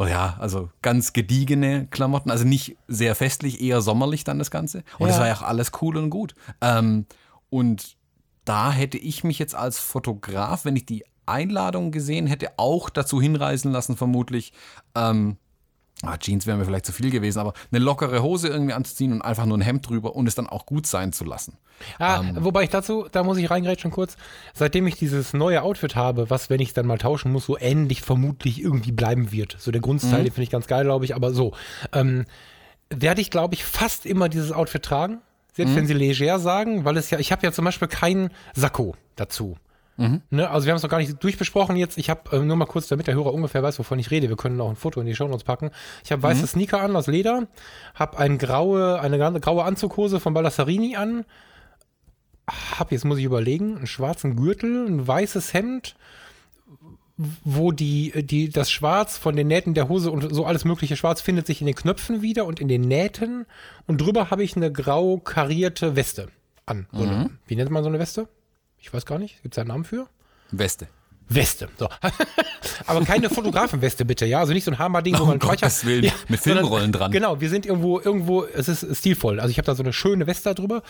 oh ja, also ganz gediegene Klamotten, also nicht sehr festlich, eher sommerlich dann das Ganze. Und das Ja. war ja auch alles cool und gut. Ähm, und da hätte ich mich jetzt als Fotograf, wenn ich die Einladung gesehen hätte, auch dazu hinreißen lassen, vermutlich. Ähm, ah, Jeans wären mir vielleicht zu viel gewesen, aber eine lockere Hose irgendwie anzuziehen und einfach nur ein Hemd drüber und es dann auch gut sein zu lassen. Ah, Ähm. wobei ich dazu, da muss ich reingrätschen kurz. Seitdem ich dieses neue Outfit habe, was, wenn ich es dann mal tauschen muss, so ähnlich vermutlich irgendwie bleiben wird. So der Grundstyle, den finde ich ganz geil, glaube ich, aber so. Ähm, werde ich, glaube ich, fast immer dieses Outfit tragen. Selbst wenn sie leger sagen, weil es ja, ich habe ja zum Beispiel keinen Sakko dazu. Ne, also wir haben es noch gar nicht durchbesprochen jetzt. Ich habe äh, nur mal kurz, damit der Hörer ungefähr weiß, wovon ich rede. Wir können auch ein Foto in die Shownotes packen. Ich habe weiße Sneaker an aus Leder, habe ein graue, eine graue Anzughose von Ballassarini an, habe jetzt muss ich überlegen, einen schwarzen Gürtel, ein weißes Hemd, wo die, die, das Schwarz von den Nähten der Hose und so alles mögliche Schwarz findet sich in den Knöpfen wieder und in den Nähten. Und drüber habe ich eine grau karierte Weste an. So eine, wie nennt man so eine Weste? Ich weiß gar nicht. Gibt es da einen Namen für? Weste. Weste. So. [LAUGHS] Aber keine Fotografenweste bitte, ja. Also nicht so ein Hammer-Ding, wo Um man Gottes Willen, mit sondern- Filmrollen dran. Genau, wir sind irgendwo, irgendwo, es ist stilvoll. Also ich habe da so eine schöne Weste drüber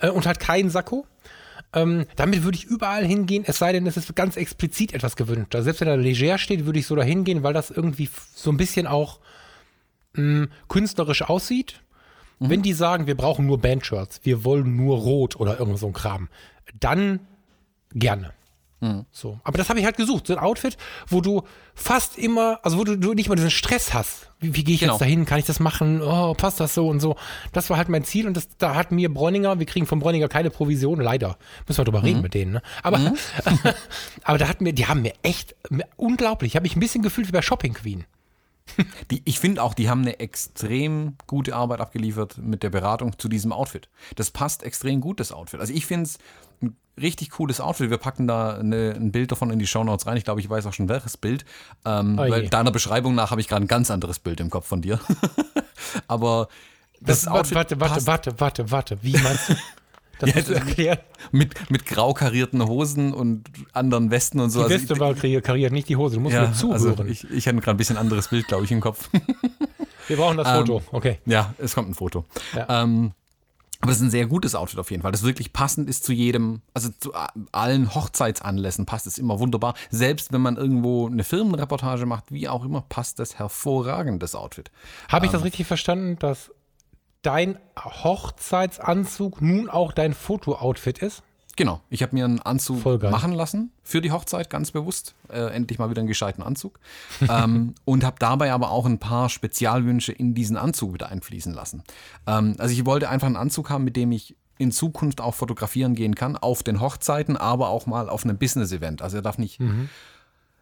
äh, und halt keinen Sakko. Ähm, damit würde ich überall hingehen, es sei denn, es ist ganz explizit etwas gewünscht. Also selbst wenn da leger steht, würde ich so da hingehen, weil das irgendwie so ein bisschen auch mh, künstlerisch aussieht. Mhm. Wenn die sagen, wir brauchen nur Bandshirts, wir wollen nur rot oder irgend so ein Kram, dann gerne. Mhm. So. Aber das habe ich halt gesucht. So ein Outfit, wo du fast immer, also wo du, du nicht mal diesen Stress hast. Wie, wie gehe ich Genau. jetzt dahin? Kann ich das machen? Oh, passt das so und so? Das war halt mein Ziel und das, da hat mir Bräuninger, wir kriegen von Bräuninger keine Provision, leider. Müssen wir drüber Mhm. reden mit denen, ne? Aber, [LAUGHS] aber da hat mir, die haben mir echt, unglaublich, ich habe mich ein bisschen gefühlt wie bei Shopping Queen. Die, ich finde auch, die haben eine extrem gute Arbeit abgeliefert mit der Beratung zu diesem Outfit. Das passt extrem gut, das Outfit. Also ich finde es ein richtig cooles Outfit. Wir packen da eine, ein Bild davon in die Shownotes rein. Ich glaube, ich weiß auch schon welches Bild. Ähm, Oh weil deiner Beschreibung nach habe ich gerade ein ganz anderes Bild im Kopf von dir. [LAUGHS] Aber das, Das, Outfit warte, warte, passt warte, warte, warte. Wie meinst du? [LAUGHS] Das das- erklären. mit, mit grau karierten Hosen und anderen Westen und so. Die Also Weste war kari- kariert, nicht die Hose. Du musst ja, mir zuhören. also ich, ich hatte gerade ein bisschen anderes Bild, glaube ich, im Kopf. Wir brauchen das [LAUGHS] Ähm, Foto. Okay. Ja, es kommt ein Foto. Ja. Ähm, aber es ist ein sehr gutes Outfit auf jeden Fall, das wirklich passend ist zu jedem, also zu allen Hochzeitsanlässen passt es immer wunderbar. Selbst wenn man irgendwo eine Firmenreportage macht, wie auch immer, passt das hervorragend, das Outfit. Habe Ähm. ich das richtig verstanden, dass dein Hochzeitsanzug nun auch dein Fotooutfit ist? Genau, ich habe mir einen Anzug machen lassen für die Hochzeit, ganz bewusst. Äh, endlich mal wieder einen gescheiten Anzug. [LAUGHS] ähm, und habe dabei aber auch ein paar Spezialwünsche in diesen Anzug wieder einfließen lassen. Ähm, also ich wollte einfach einen Anzug haben, mit dem ich in Zukunft auch fotografieren gehen kann, auf den Hochzeiten, aber auch mal auf einem Business-Event. Also er darf nicht.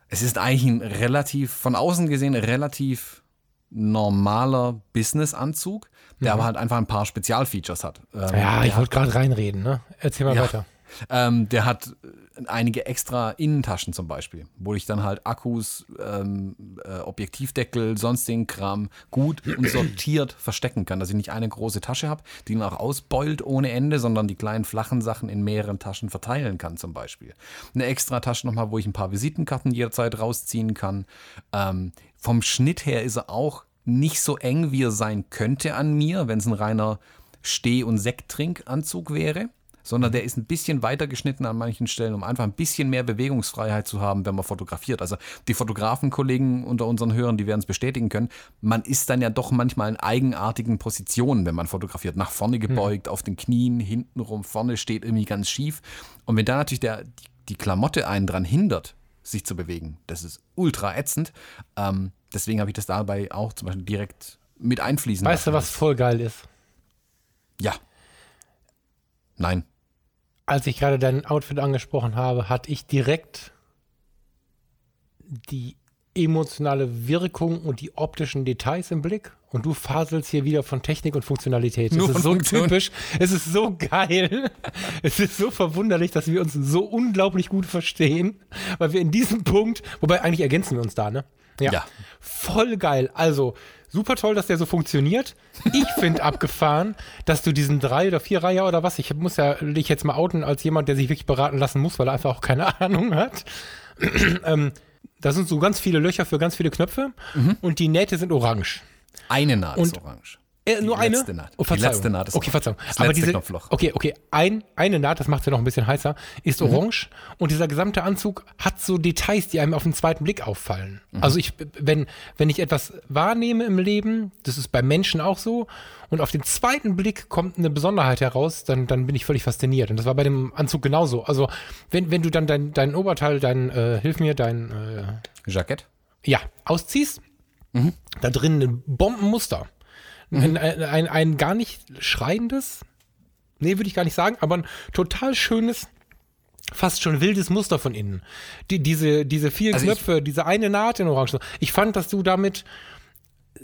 Es ist eigentlich ein relativ, von außen gesehen, relativ normaler Business-Anzug, der aber halt einfach ein paar Spezialfeatures hat. Ähm, Ja, ich wollte gerade reinreden, ne? Erzähl mal ja. weiter. Ähm, der hat äh, einige extra Innentaschen zum Beispiel, wo ich dann halt Akkus, ähm, äh, Objektivdeckel, sonstigen Kram gut und sortiert verstecken kann, dass ich nicht eine große Tasche habe, die dann auch ausbeult ohne Ende, sondern die kleinen flachen Sachen in mehreren Taschen verteilen kann zum Beispiel. Eine extra Tasche nochmal, wo ich ein paar Visitenkarten jederzeit rausziehen kann. Ähm, vom Schnitt her ist er auch nicht so eng, wie er sein könnte an mir, wenn es ein reiner Steh- und Sekttrinkanzug wäre sondern der ist ein bisschen weiter geschnitten an manchen Stellen, um einfach ein bisschen mehr Bewegungsfreiheit zu haben, wenn man fotografiert. Also die Fotografenkollegen unter unseren Hörern, die werden es bestätigen können, man ist dann ja doch manchmal in eigenartigen Positionen, wenn man fotografiert. Nach vorne gebeugt, auf den Knien, hintenrum, vorne steht irgendwie ganz schief. Und wenn da natürlich der, die, Klamotte einen dran hindert, sich zu bewegen. Das ist ultra ätzend. Ähm, deswegen habe ich das dabei auch zum Beispiel direkt mit einfließen Weißt du, was voll geil ist? Ja. Nein. Als ich gerade dein Outfit angesprochen habe, hatte ich direkt die emotionale Wirkung und die optischen Details im Blick. Und du faselst hier wieder von Technik und Funktionalität. Nur das ist so Funktion. typisch. Es ist so geil. [LAUGHS] Es ist so verwunderlich, dass wir uns so unglaublich gut verstehen, weil wir in diesem Punkt, wobei eigentlich ergänzen wir uns da, ne? Ja. Voll geil. Also, super toll, dass der so funktioniert. Ich finde [LAUGHS] abgefahren, dass du diesen drei oder vier Reiher oder was, ich muss ja dich jetzt mal outen als jemand, der sich wirklich beraten lassen muss, weil er einfach auch keine [LAUGHS] Ahnung hat. [CLEARS THROAT] ähm, da sind so ganz viele Löcher für ganz viele Knöpfe und die Nähte sind orange. Eine Naht ist orange. Äh, nur Die eine? letzte Naht. Oh, Die letzte Naht ist Okay. Verzeihung. Das Aber diese, Knopfloch. Okay, okay. Ein, eine Naht, das macht es ja noch ein bisschen heißer, ist Mhm. orange und dieser gesamte Anzug hat so Details, die einem auf den zweiten Blick auffallen. Mhm. Also ich, wenn, wenn ich etwas wahrnehme im Leben, das ist bei Menschen auch so, und auf den zweiten Blick kommt eine Besonderheit heraus, dann, dann bin ich völlig fasziniert. Und das war bei dem Anzug genauso. Also wenn, wenn du dann dein, dein Oberteil, dein, äh, hilf mir, dein, äh, Jackett? ja, ausziehst, da drin ein Bombenmuster. Ein, ein, ein, ein gar nicht schreiendes, nee, würde ich gar nicht sagen, aber ein total schönes, fast schon wildes Muster von innen. Die, diese, diese vielen Also ich- Knöpfe, diese eine Naht in Orange. Ich fand, dass du damit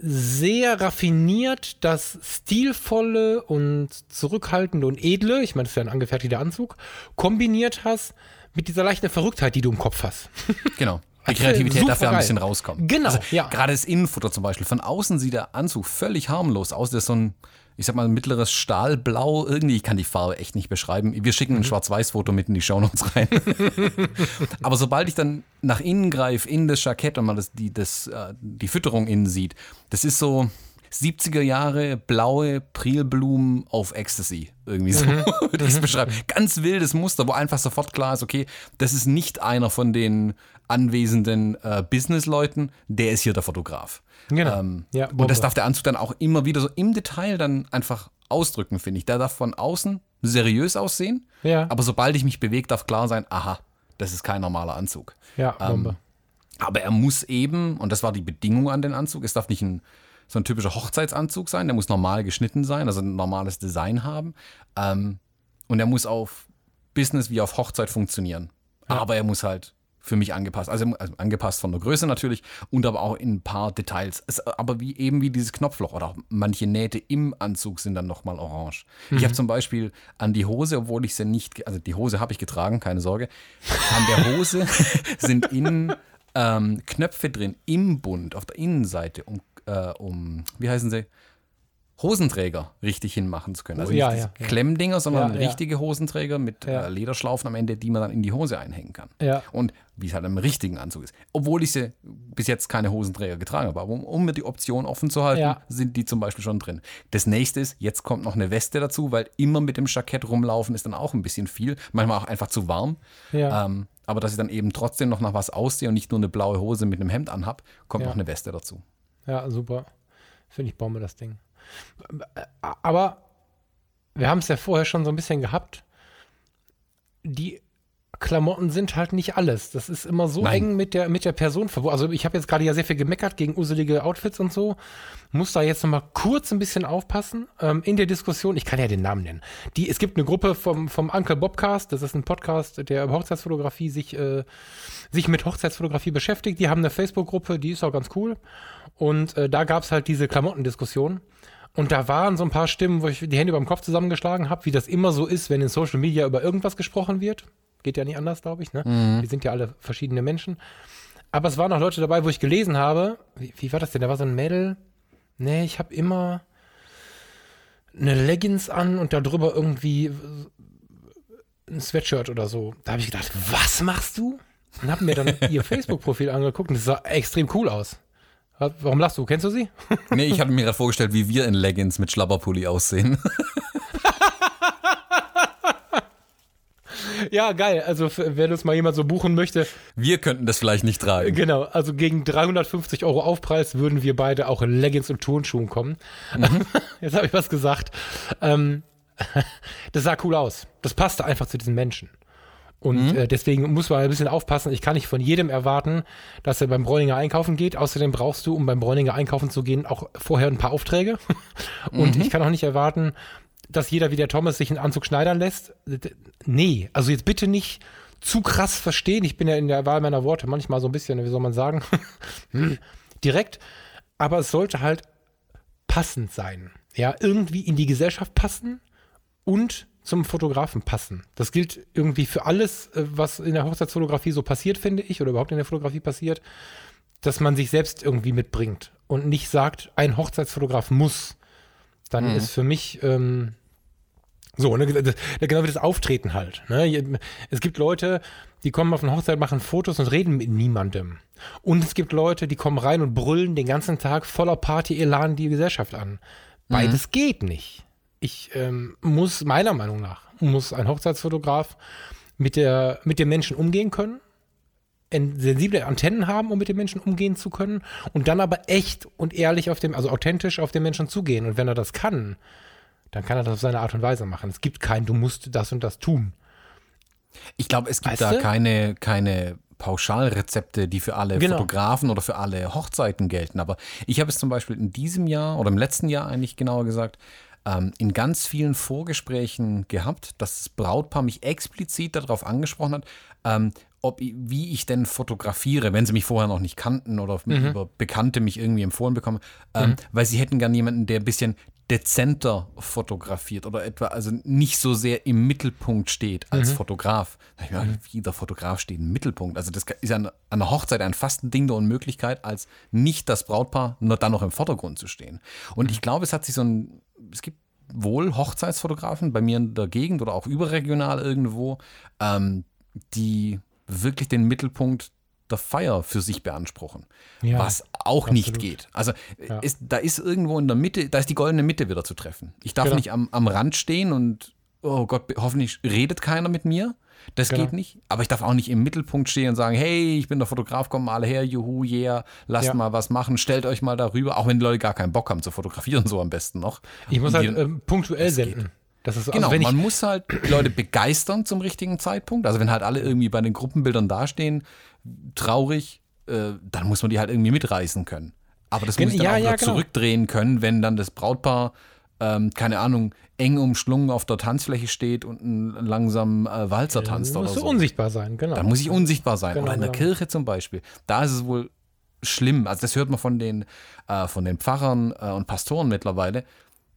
sehr raffiniert das stilvolle und zurückhaltende und edle, ich meine, das ist ja ein angefertigter Anzug, kombiniert hast mit dieser leichten Verrücktheit, die du im Kopf hast. Genau. Die Kreativität ja ein bisschen rauskommen. Genau, Also, ja. Gerade das Innenfutter zum Beispiel. Von außen sieht der Anzug völlig harmlos aus. Der ist so ein, ich sag mal, mittleres Stahlblau. Irgendwie, ich kann die Farbe echt nicht beschreiben. Wir schicken Mhm. ein Schwarz-Weiß-Foto mit in die Shownotes rein. [LAUGHS] Aber sobald ich dann nach innen greife, in das Jackett und man das, die, das, äh, die Fütterung innen sieht, das ist so 70er Jahre blaue Prilblumen auf Ecstasy. Irgendwie so, Mhm. [LAUGHS] würde ich es beschreiben. Ganz wildes Muster, wo einfach sofort klar ist, okay, das ist nicht einer von den anwesenden äh, Businessleuten, der ist hier der Fotograf. Genau. Ähm, Ja, und das darf der Anzug dann auch immer wieder so im Detail dann einfach ausdrücken, finde ich. Der darf von außen seriös aussehen, Ja. aber sobald ich mich bewege, darf klar sein, aha, das ist kein normaler Anzug. Ja, Ähm, Bombe. Aber er muss eben, und das war die Bedingung an den Anzug, es darf nicht ein, so ein typischer Hochzeitsanzug sein, der muss normal geschnitten sein, also ein normales Design haben. Ähm, und er muss auf Business wie auf Hochzeit funktionieren. Aber er muss halt für mich angepasst, also, also angepasst von der Größe natürlich und aber auch in ein paar Details. Es, aber wie eben wie dieses Knopfloch oder auch manche Nähte im Anzug sind dann nochmal orange. Ich habe zum Beispiel an die Hose, obwohl ich sie nicht, also die Hose habe ich getragen, keine Sorge. An der Hose [LAUGHS] sind innen ähm, Knöpfe drin im Bund auf der Innenseite, um, äh, um wie heißen sie? Hosenträger richtig hinmachen zu können. Also nicht diese ja, ja. Klemmdinger, sondern Ja, richtige Hosenträger mit äh, Lederschlaufen am Ende, die man dann in die Hose einhängen kann. Und wie es halt im richtigen Anzug ist. Obwohl ich sie bis jetzt keine Hosenträger getragen habe. Aber um, um mir die Option offen zu halten, sind die zum Beispiel schon drin. Das nächste ist, jetzt kommt noch eine Weste dazu, weil immer mit dem Jackett rumlaufen ist dann auch ein bisschen viel. Manchmal auch einfach zu warm. Ähm, aber dass ich dann eben trotzdem noch nach was aussehe und nicht nur eine blaue Hose mit einem Hemd anhab, kommt noch eine Weste dazu. Ja, super. Finde ich Bombe, das Ding. Aber wir haben es ja vorher schon so ein bisschen gehabt. Die Klamotten sind halt nicht alles. Das ist immer so Nein. eng mit der, mit der Person verbunden. Also ich habe jetzt gerade ja sehr viel gemeckert gegen uselige Outfits und so. Muss da jetzt noch mal kurz ein bisschen aufpassen. Ähm, in der Diskussion, ich kann ja den Namen nennen. Die, es gibt eine Gruppe vom, vom Uncle Bobcast, das ist ein Podcast, der über Hochzeitsfotografie sich, äh, sich mit Hochzeitsfotografie beschäftigt. Die haben eine Facebook-Gruppe, die ist auch ganz cool. Und äh, da gab es halt diese Klamottendiskussion. Und da waren so ein paar Stimmen, wo ich die Hände über dem Kopf zusammengeschlagen habe, wie das immer so ist, wenn in Social Media über irgendwas gesprochen wird. Geht ja nicht anders, glaube ich. Ne? Wir sind ja alle verschiedene Menschen. Aber es waren auch Leute dabei, wo ich gelesen habe, wie, wie war das denn? Da war so ein Mädel. Nee, ich habe immer eine Leggings an und darüber irgendwie ein Sweatshirt oder so. Da habe ich gedacht, was machst du? Und habe mir dann [LAUGHS] ihr Facebook-Profil angeguckt und das sah extrem cool aus. Warum lachst du? Kennst du sie? Nee, ich hatte mir gerade vorgestellt, wie wir in Leggings mit Schlabberpulli aussehen. [LAUGHS] Ja, geil. Also, wenn uns mal jemand so buchen möchte, Wir könnten das vielleicht nicht tragen. genau, also gegen 350 Euro Aufpreis würden wir beide auch in Leggings und Turnschuhen kommen. [LAUGHS] Jetzt habe ich was gesagt. Ähm, [LAUGHS] das sah cool aus. Das passte einfach zu diesen Menschen. Und äh, deswegen muss man ein bisschen aufpassen. Ich kann nicht von jedem erwarten, dass er beim Bräuninger einkaufen geht. Außerdem brauchst du, um beim Bräuninger einkaufen zu gehen, auch vorher ein paar Aufträge. [LAUGHS] Und ich kann auch nicht erwarten, dass jeder wie der Thomas sich einen Anzug schneidern lässt. Nee, also jetzt bitte nicht zu krass verstehen. Ich bin ja in der Wahl meiner Worte manchmal so ein bisschen, wie soll man sagen, [LAUGHS] hm, direkt. Aber es sollte halt passend sein. Ja, irgendwie in die Gesellschaft passen und zum Fotografen passen. Das gilt irgendwie für alles, äh, was in der Hochzeitsfotografie so passiert, finde ich, oder überhaupt in der Fotografie passiert, dass man sich selbst irgendwie mitbringt und nicht sagt, ein Hochzeitsfotograf muss. Dann ist für mich ähm, so, ne, das- genau wie das Auftreten halt. Ne? Es gibt Leute, die kommen auf eine Hochzeit, machen Fotos und reden mit niemandem. Und es gibt Leute, die kommen rein und brüllen den ganzen Tag voller Party-Elan die Gesellschaft an. Beides geht nicht. Ich ähm, muss, meiner Meinung nach, muss ein Hochzeitsfotograf mit, der, mit dem Menschen umgehen können, en- sensible Antennen haben, um mit den Menschen umgehen zu können und dann aber echt und ehrlich auf dem, also authentisch auf den Menschen zugehen. Und wenn er das kann, dann kann er das auf seine Art und Weise machen. Es gibt kein, du musst das und das tun. Ich glaube, es gibt Weißt da du? keine, keine Pauschalrezepte, die für alle Genau. Fotografen oder für alle Hochzeiten gelten. Aber ich habe es zum Beispiel in diesem Jahr oder im letzten Jahr eigentlich genauer gesagt, ähm, in ganz vielen Vorgesprächen gehabt, dass das Brautpaar mich explizit darauf angesprochen hat, ähm, ob, wie ich denn fotografiere, wenn sie mich vorher noch nicht kannten oder Mhm. über Bekannte mich irgendwie empfohlen bekommen, ähm, weil sie hätten gern jemanden, der ein bisschen dezenter fotografiert oder etwa also nicht so sehr im Mittelpunkt steht als Mhm. Fotograf. Da hab ich mir gedacht, Wie der Fotograf steht im Mittelpunkt. Also das ist an, an einer Hochzeit ein fast ein Ding der Unmöglichkeit, als nicht das Brautpaar nur dann noch im Vordergrund zu stehen. Und Mhm. ich glaube, es hat sich so ein, es gibt wohl Hochzeitsfotografen bei mir in der Gegend oder auch überregional irgendwo, ähm, die wirklich den Mittelpunkt der Feier für sich beanspruchen. Ja, was auch nicht absolut. geht. Also Ja. ist, da ist irgendwo in der Mitte, da ist die goldene Mitte wieder zu treffen. Ich darf Genau. nicht am, am Rand stehen und, oh Gott, hoffentlich redet keiner mit mir. Das Genau. geht nicht. Aber ich darf auch nicht im Mittelpunkt stehen und sagen, hey, ich bin der Fotograf, kommen alle her, juhu, yeah, lasst Ja. mal was machen, stellt euch mal darüber, auch wenn die Leute gar keinen Bock haben zu fotografieren, [LAUGHS] so am besten noch. Ich muss halt ähm, punktuell senden. Das ist so, Genau, also man muss halt die Leute begeistern zum richtigen Zeitpunkt. Also wenn halt alle irgendwie bei den Gruppenbildern dastehen, traurig, äh, dann muss man die halt irgendwie mitreißen können. Aber das muss ich dann ja, auch ja, genau. zurückdrehen können, wenn dann das Brautpaar, ähm, keine Ahnung, eng umschlungen auf der Tanzfläche steht und einen langsamen äh, Walzer tanzt oder musst du so. unsichtbar sein, genau. Dann muss ich unsichtbar sein. Genau, Oder in der genau. Kirche zum Beispiel. Da ist es wohl schlimm. Also das hört man von den, äh, von den Pfarrern äh, und Pastoren mittlerweile,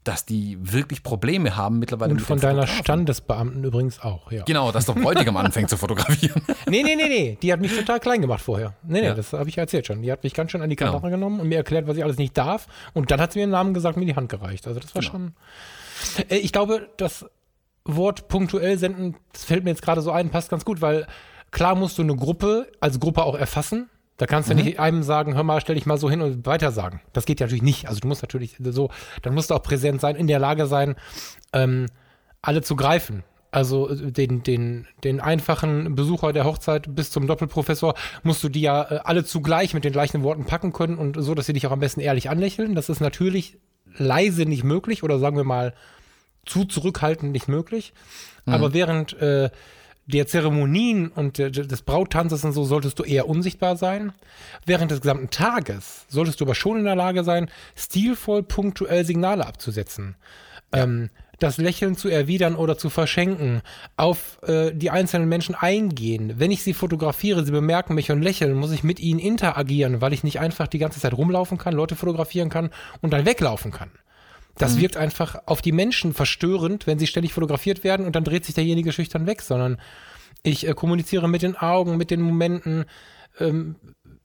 dass die wirklich Probleme haben mittlerweile Und mit von deiner. Standesbeamten übrigens auch, ja. Genau, dass der Bräutigam [LAUGHS] anfängt zu fotografieren. Nee, nee, nee, nee. Die hat mich total klein gemacht vorher. Nee, nee, Ja. das habe ich ja erzählt schon. Die hat mich ganz schön an die Genau. Kandare genommen und mir erklärt, was ich alles nicht darf. Und dann hat sie mir den Namen gesagt, mir die Hand gereicht. Also das war Genau. schon. Äh, Ich glaube, das Wort punktuell senden, das fällt mir jetzt gerade so ein, passt ganz gut, weil klar musst du eine Gruppe als Gruppe auch erfassen. Da kannst du nicht einem sagen, hör mal, stell dich mal so hin und weiter sagen. Das geht ja natürlich nicht. Also du musst natürlich so, dann musst du auch präsent sein, in der Lage sein, ähm, alle zu greifen. Also äh, den, den, den einfachen Besucher der Hochzeit bis zum Doppelprofessor musst du die ja äh, alle zugleich mit den gleichen Worten packen können und so, dass sie dich auch am besten ehrlich anlächeln. Das ist natürlich leise nicht möglich oder sagen wir mal zu zurückhaltend nicht möglich. Aber während äh, der Zeremonien und des Brauttanzes und so solltest du eher unsichtbar sein. Während des gesamten Tages solltest du aber schon in der Lage sein, stilvoll punktuell Signale abzusetzen. Ähm, das Lächeln zu erwidern oder zu verschenken, auf äh, die einzelnen Menschen eingehen. Wenn ich sie fotografiere, sie bemerken mich und lächeln, muss ich mit ihnen interagieren, weil ich nicht einfach die ganze Zeit rumlaufen kann, Leute fotografieren kann und dann weglaufen kann. Das wirkt einfach auf die Menschen verstörend, wenn sie ständig fotografiert werden und dann dreht sich derjenige schüchtern weg, sondern ich äh, kommuniziere mit den Augen, mit den Momenten. Ähm,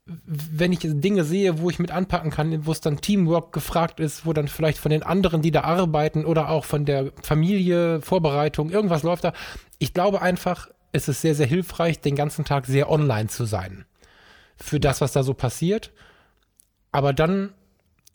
wenn ich Dinge sehe, wo ich mit anpacken kann, wo es dann Teamwork gefragt ist, wo dann vielleicht von den anderen, die da arbeiten oder auch von der Familie, Vorbereitung, irgendwas läuft da. Ich glaube einfach, es ist sehr, sehr hilfreich, den ganzen Tag sehr online zu sein. Für das, was da so passiert. Aber dann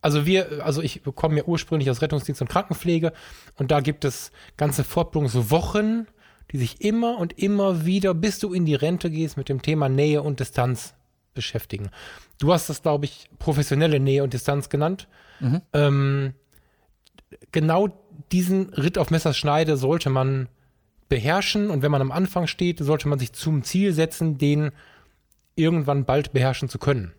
also wir, also ich komme ja ursprünglich aus Rettungsdienst und Krankenpflege und da gibt es ganze Fortbildungswochen, die sich immer und immer wieder, bis du in die Rente gehst, mit dem Thema Nähe und Distanz beschäftigen. Du hast das, glaube ich, professionelle Nähe und Distanz genannt. Ähm, genau diesen Ritt auf Messerschneide sollte man beherrschen und wenn man am Anfang steht, sollte man sich zum Ziel setzen, den irgendwann bald beherrschen zu können.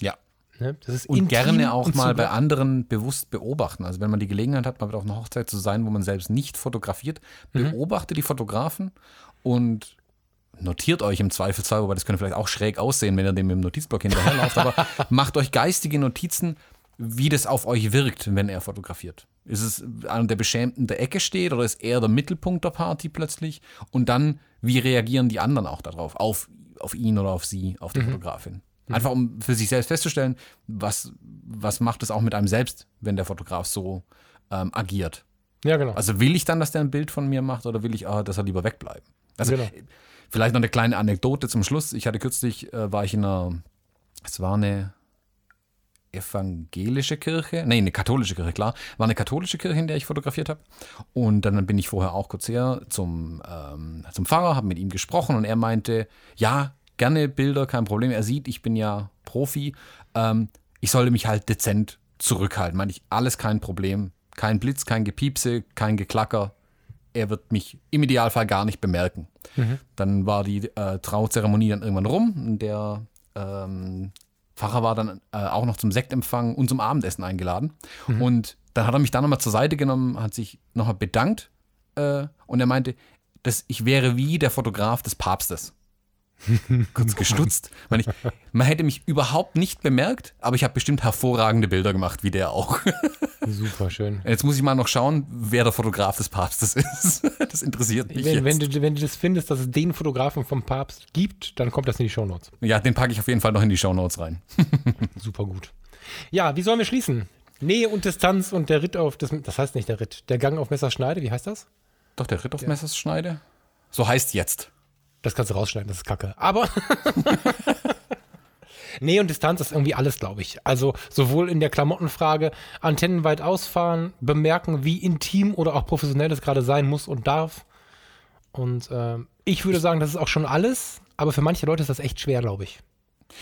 Ja. Ne? Das ist Und gerne auch und mal bei anderen bewusst beobachten. Also wenn man die Gelegenheit hat, mal auf einer Hochzeit zu sein, wo man selbst nicht fotografiert, beobachte die Fotografen und notiert euch im Zweifelsfall, wobei das könnte vielleicht auch schräg aussehen, wenn ihr dem im Notizblock hinterherlauft, aber [LAUGHS] macht euch geistige Notizen, wie das auf euch wirkt, wenn er fotografiert. Ist es einer, der beschämt in der Ecke steht oder ist er der Mittelpunkt der Party plötzlich? Und dann, wie reagieren die anderen auch darauf, auf, auf ihn oder auf sie, auf die Fotografin? Einfach um für sich selbst festzustellen, was, was macht es auch mit einem selbst, wenn der Fotograf so ähm, agiert. Ja, genau. Also will ich dann, dass der ein Bild von mir macht oder will ich, ah, dass er lieber wegbleiben? Also Genau. vielleicht noch eine kleine Anekdote zum Schluss. Ich hatte kürzlich, äh, war ich in einer, es war eine evangelische Kirche, nee, eine katholische Kirche, klar. War eine katholische Kirche, in der ich fotografiert habe. Und dann bin ich vorher auch kurz her zum, ähm, zum Pfarrer, habe mit ihm gesprochen und er meinte, ja, gerne Bilder, kein Problem. Er sieht, ich bin ja Profi. Ähm, ich sollte mich halt dezent zurückhalten. Meine ich, alles kein Problem. Kein Blitz, kein Gepiepse, kein Geklacker. Er wird mich im Idealfall gar nicht bemerken. Dann war die äh, Trauzeremonie dann irgendwann rum. Der ähm, Pfarrer war dann äh, auch noch zum Sektempfang und zum Abendessen eingeladen. Und dann hat er mich dann nochmal zur Seite genommen, hat sich nochmal bedankt äh, und er meinte, dass ich wäre wie der Fotograf des Papstes. [LAUGHS] Kurz gestutzt. Meine ich, man hätte mich überhaupt nicht bemerkt, aber ich habe bestimmt hervorragende Bilder gemacht, wie der auch. Super schön. Jetzt muss ich mal noch schauen, wer der Fotograf des Papstes ist. [LAUGHS] Das interessiert mich Wenn, jetzt. wenn, du, wenn du das findest, dass es den Fotografen vom Papst gibt, dann kommt das in die Shownotes. ja, den packe ich auf jeden Fall noch in die Shownotes rein. [LAUGHS] Super gut. Ja, wie sollen wir schließen? Nähe und Distanz und der Ritt auf das, das heißt nicht der Ritt, der Gang auf Messerschneide, wie heißt das? Doch, der Ritt auf Messerschneide? So heißt jetzt. Das kannst du rausschneiden, das ist kacke. Aber [LAUGHS] Nähe und Distanz ist irgendwie alles, glaube ich. Also sowohl in der Klamottenfrage, Antennen weit ausfahren, bemerken, wie intim oder auch professionell es gerade sein muss und darf. Und ähm, ich würde sagen, das ist auch schon alles, aber für manche Leute ist das echt schwer, glaube ich.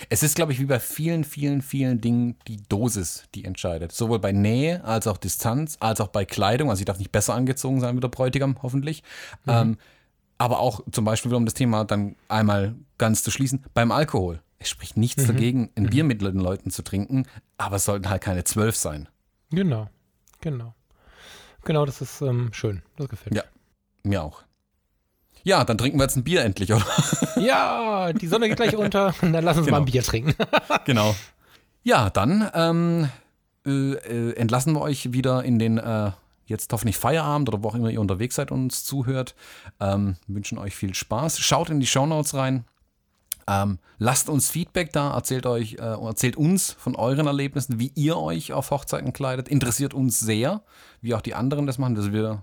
Es ist, glaube ich, wie bei vielen, vielen, vielen Dingen die Dosis, die entscheidet. Sowohl bei Nähe als auch Distanz, als auch bei Kleidung. Also ich darf nicht besser angezogen sein wie der Bräutigam, hoffentlich. Ähm, aber auch zum Beispiel, um das Thema dann einmal ganz zu schließen, beim Alkohol. Es spricht nichts dagegen, ein Bier mit den Leuten zu trinken, aber es sollten halt keine zwölf sein. Genau, genau. Genau, das ist ähm, schön. Das gefällt mir. Ja, mir auch. Ja, dann trinken wir jetzt ein Bier endlich, oder? [LAUGHS] Ja, die Sonne geht gleich unter. [LAUGHS] Dann lass uns Genau. mal ein Bier trinken. [LAUGHS] genau. Ja, dann ähm, äh, äh, entlassen wir euch wieder in den äh, jetzt hoffentlich Feierabend oder wo auch immer ihr unterwegs seid und uns zuhört. Ähm, wünschen euch viel Spaß. Schaut in die Shownotes rein. Ähm, lasst uns Feedback da, erzählt euch, äh, erzählt uns von euren Erlebnissen, wie ihr euch auf Hochzeiten kleidet. Interessiert uns sehr, wie auch die anderen das machen. dass wir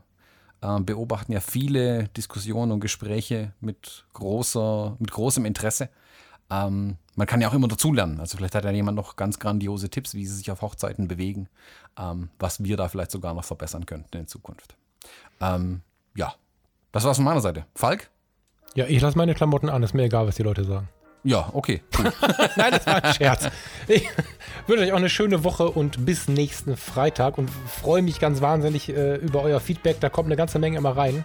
äh, beobachten ja viele Diskussionen und Gespräche mit großer, mit großem Interesse. Ähm, man kann ja auch immer dazulernen. Also vielleicht hat ja jemand noch ganz grandiose Tipps, wie sie sich auf Hochzeiten bewegen, ähm, was wir da vielleicht sogar noch verbessern könnten in Zukunft. Ähm, ja, das war's von meiner Seite. Falk? Ja, ich lasse meine Klamotten an. Ist mir egal, was die Leute sagen. Ja, okay. Cool. [LAUGHS] Nein, das war ein Scherz. Ich wünsche euch auch eine schöne Woche und bis nächsten Freitag und freue mich ganz wahnsinnig äh, über euer Feedback. Da kommt eine ganze Menge immer rein.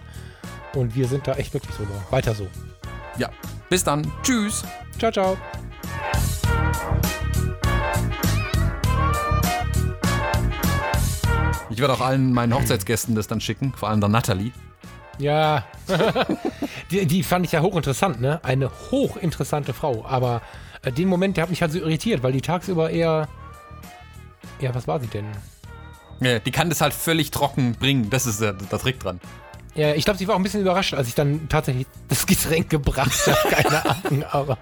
Und wir sind da echt glücklich drüber. Weiter so. ja, bis dann. Tschüss. Ciao, ciao. Ich werde auch allen meinen Hochzeitsgästen das dann schicken, vor allem der Natalie. Ja, [LAUGHS] die, die fand ich ja hochinteressant, ne? Eine hochinteressante Frau. Aber äh, den Moment, der hat mich halt so irritiert, weil die tagsüber eher. Ja, was war sie denn? Ja, die kann das halt völlig trocken bringen. Das ist der, der Trick dran. Ja, ich glaube, sie war auch ein bisschen überrascht, als ich dann tatsächlich das Getränk gebracht habe. Keine [LAUGHS] Ahnung, aber.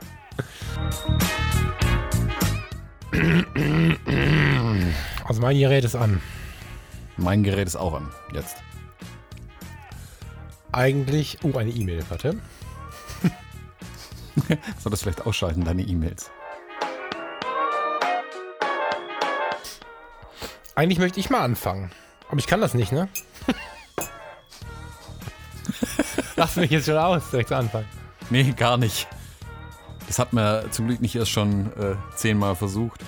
Also mein Gerät ist an. Mein Gerät ist auch an. Jetzt. Eigentlich. Oh, eine E-Mail, warte. [LAUGHS] Soll das vielleicht ausschalten, deine E-Mails? Eigentlich möchte ich mal anfangen. Aber ich kann das nicht, ne? [LAUGHS] Lass mich jetzt schon aus, direkt zu Anfang. Nee, gar nicht. Das hat man zum Glück nicht erst schon äh, zehnmal versucht.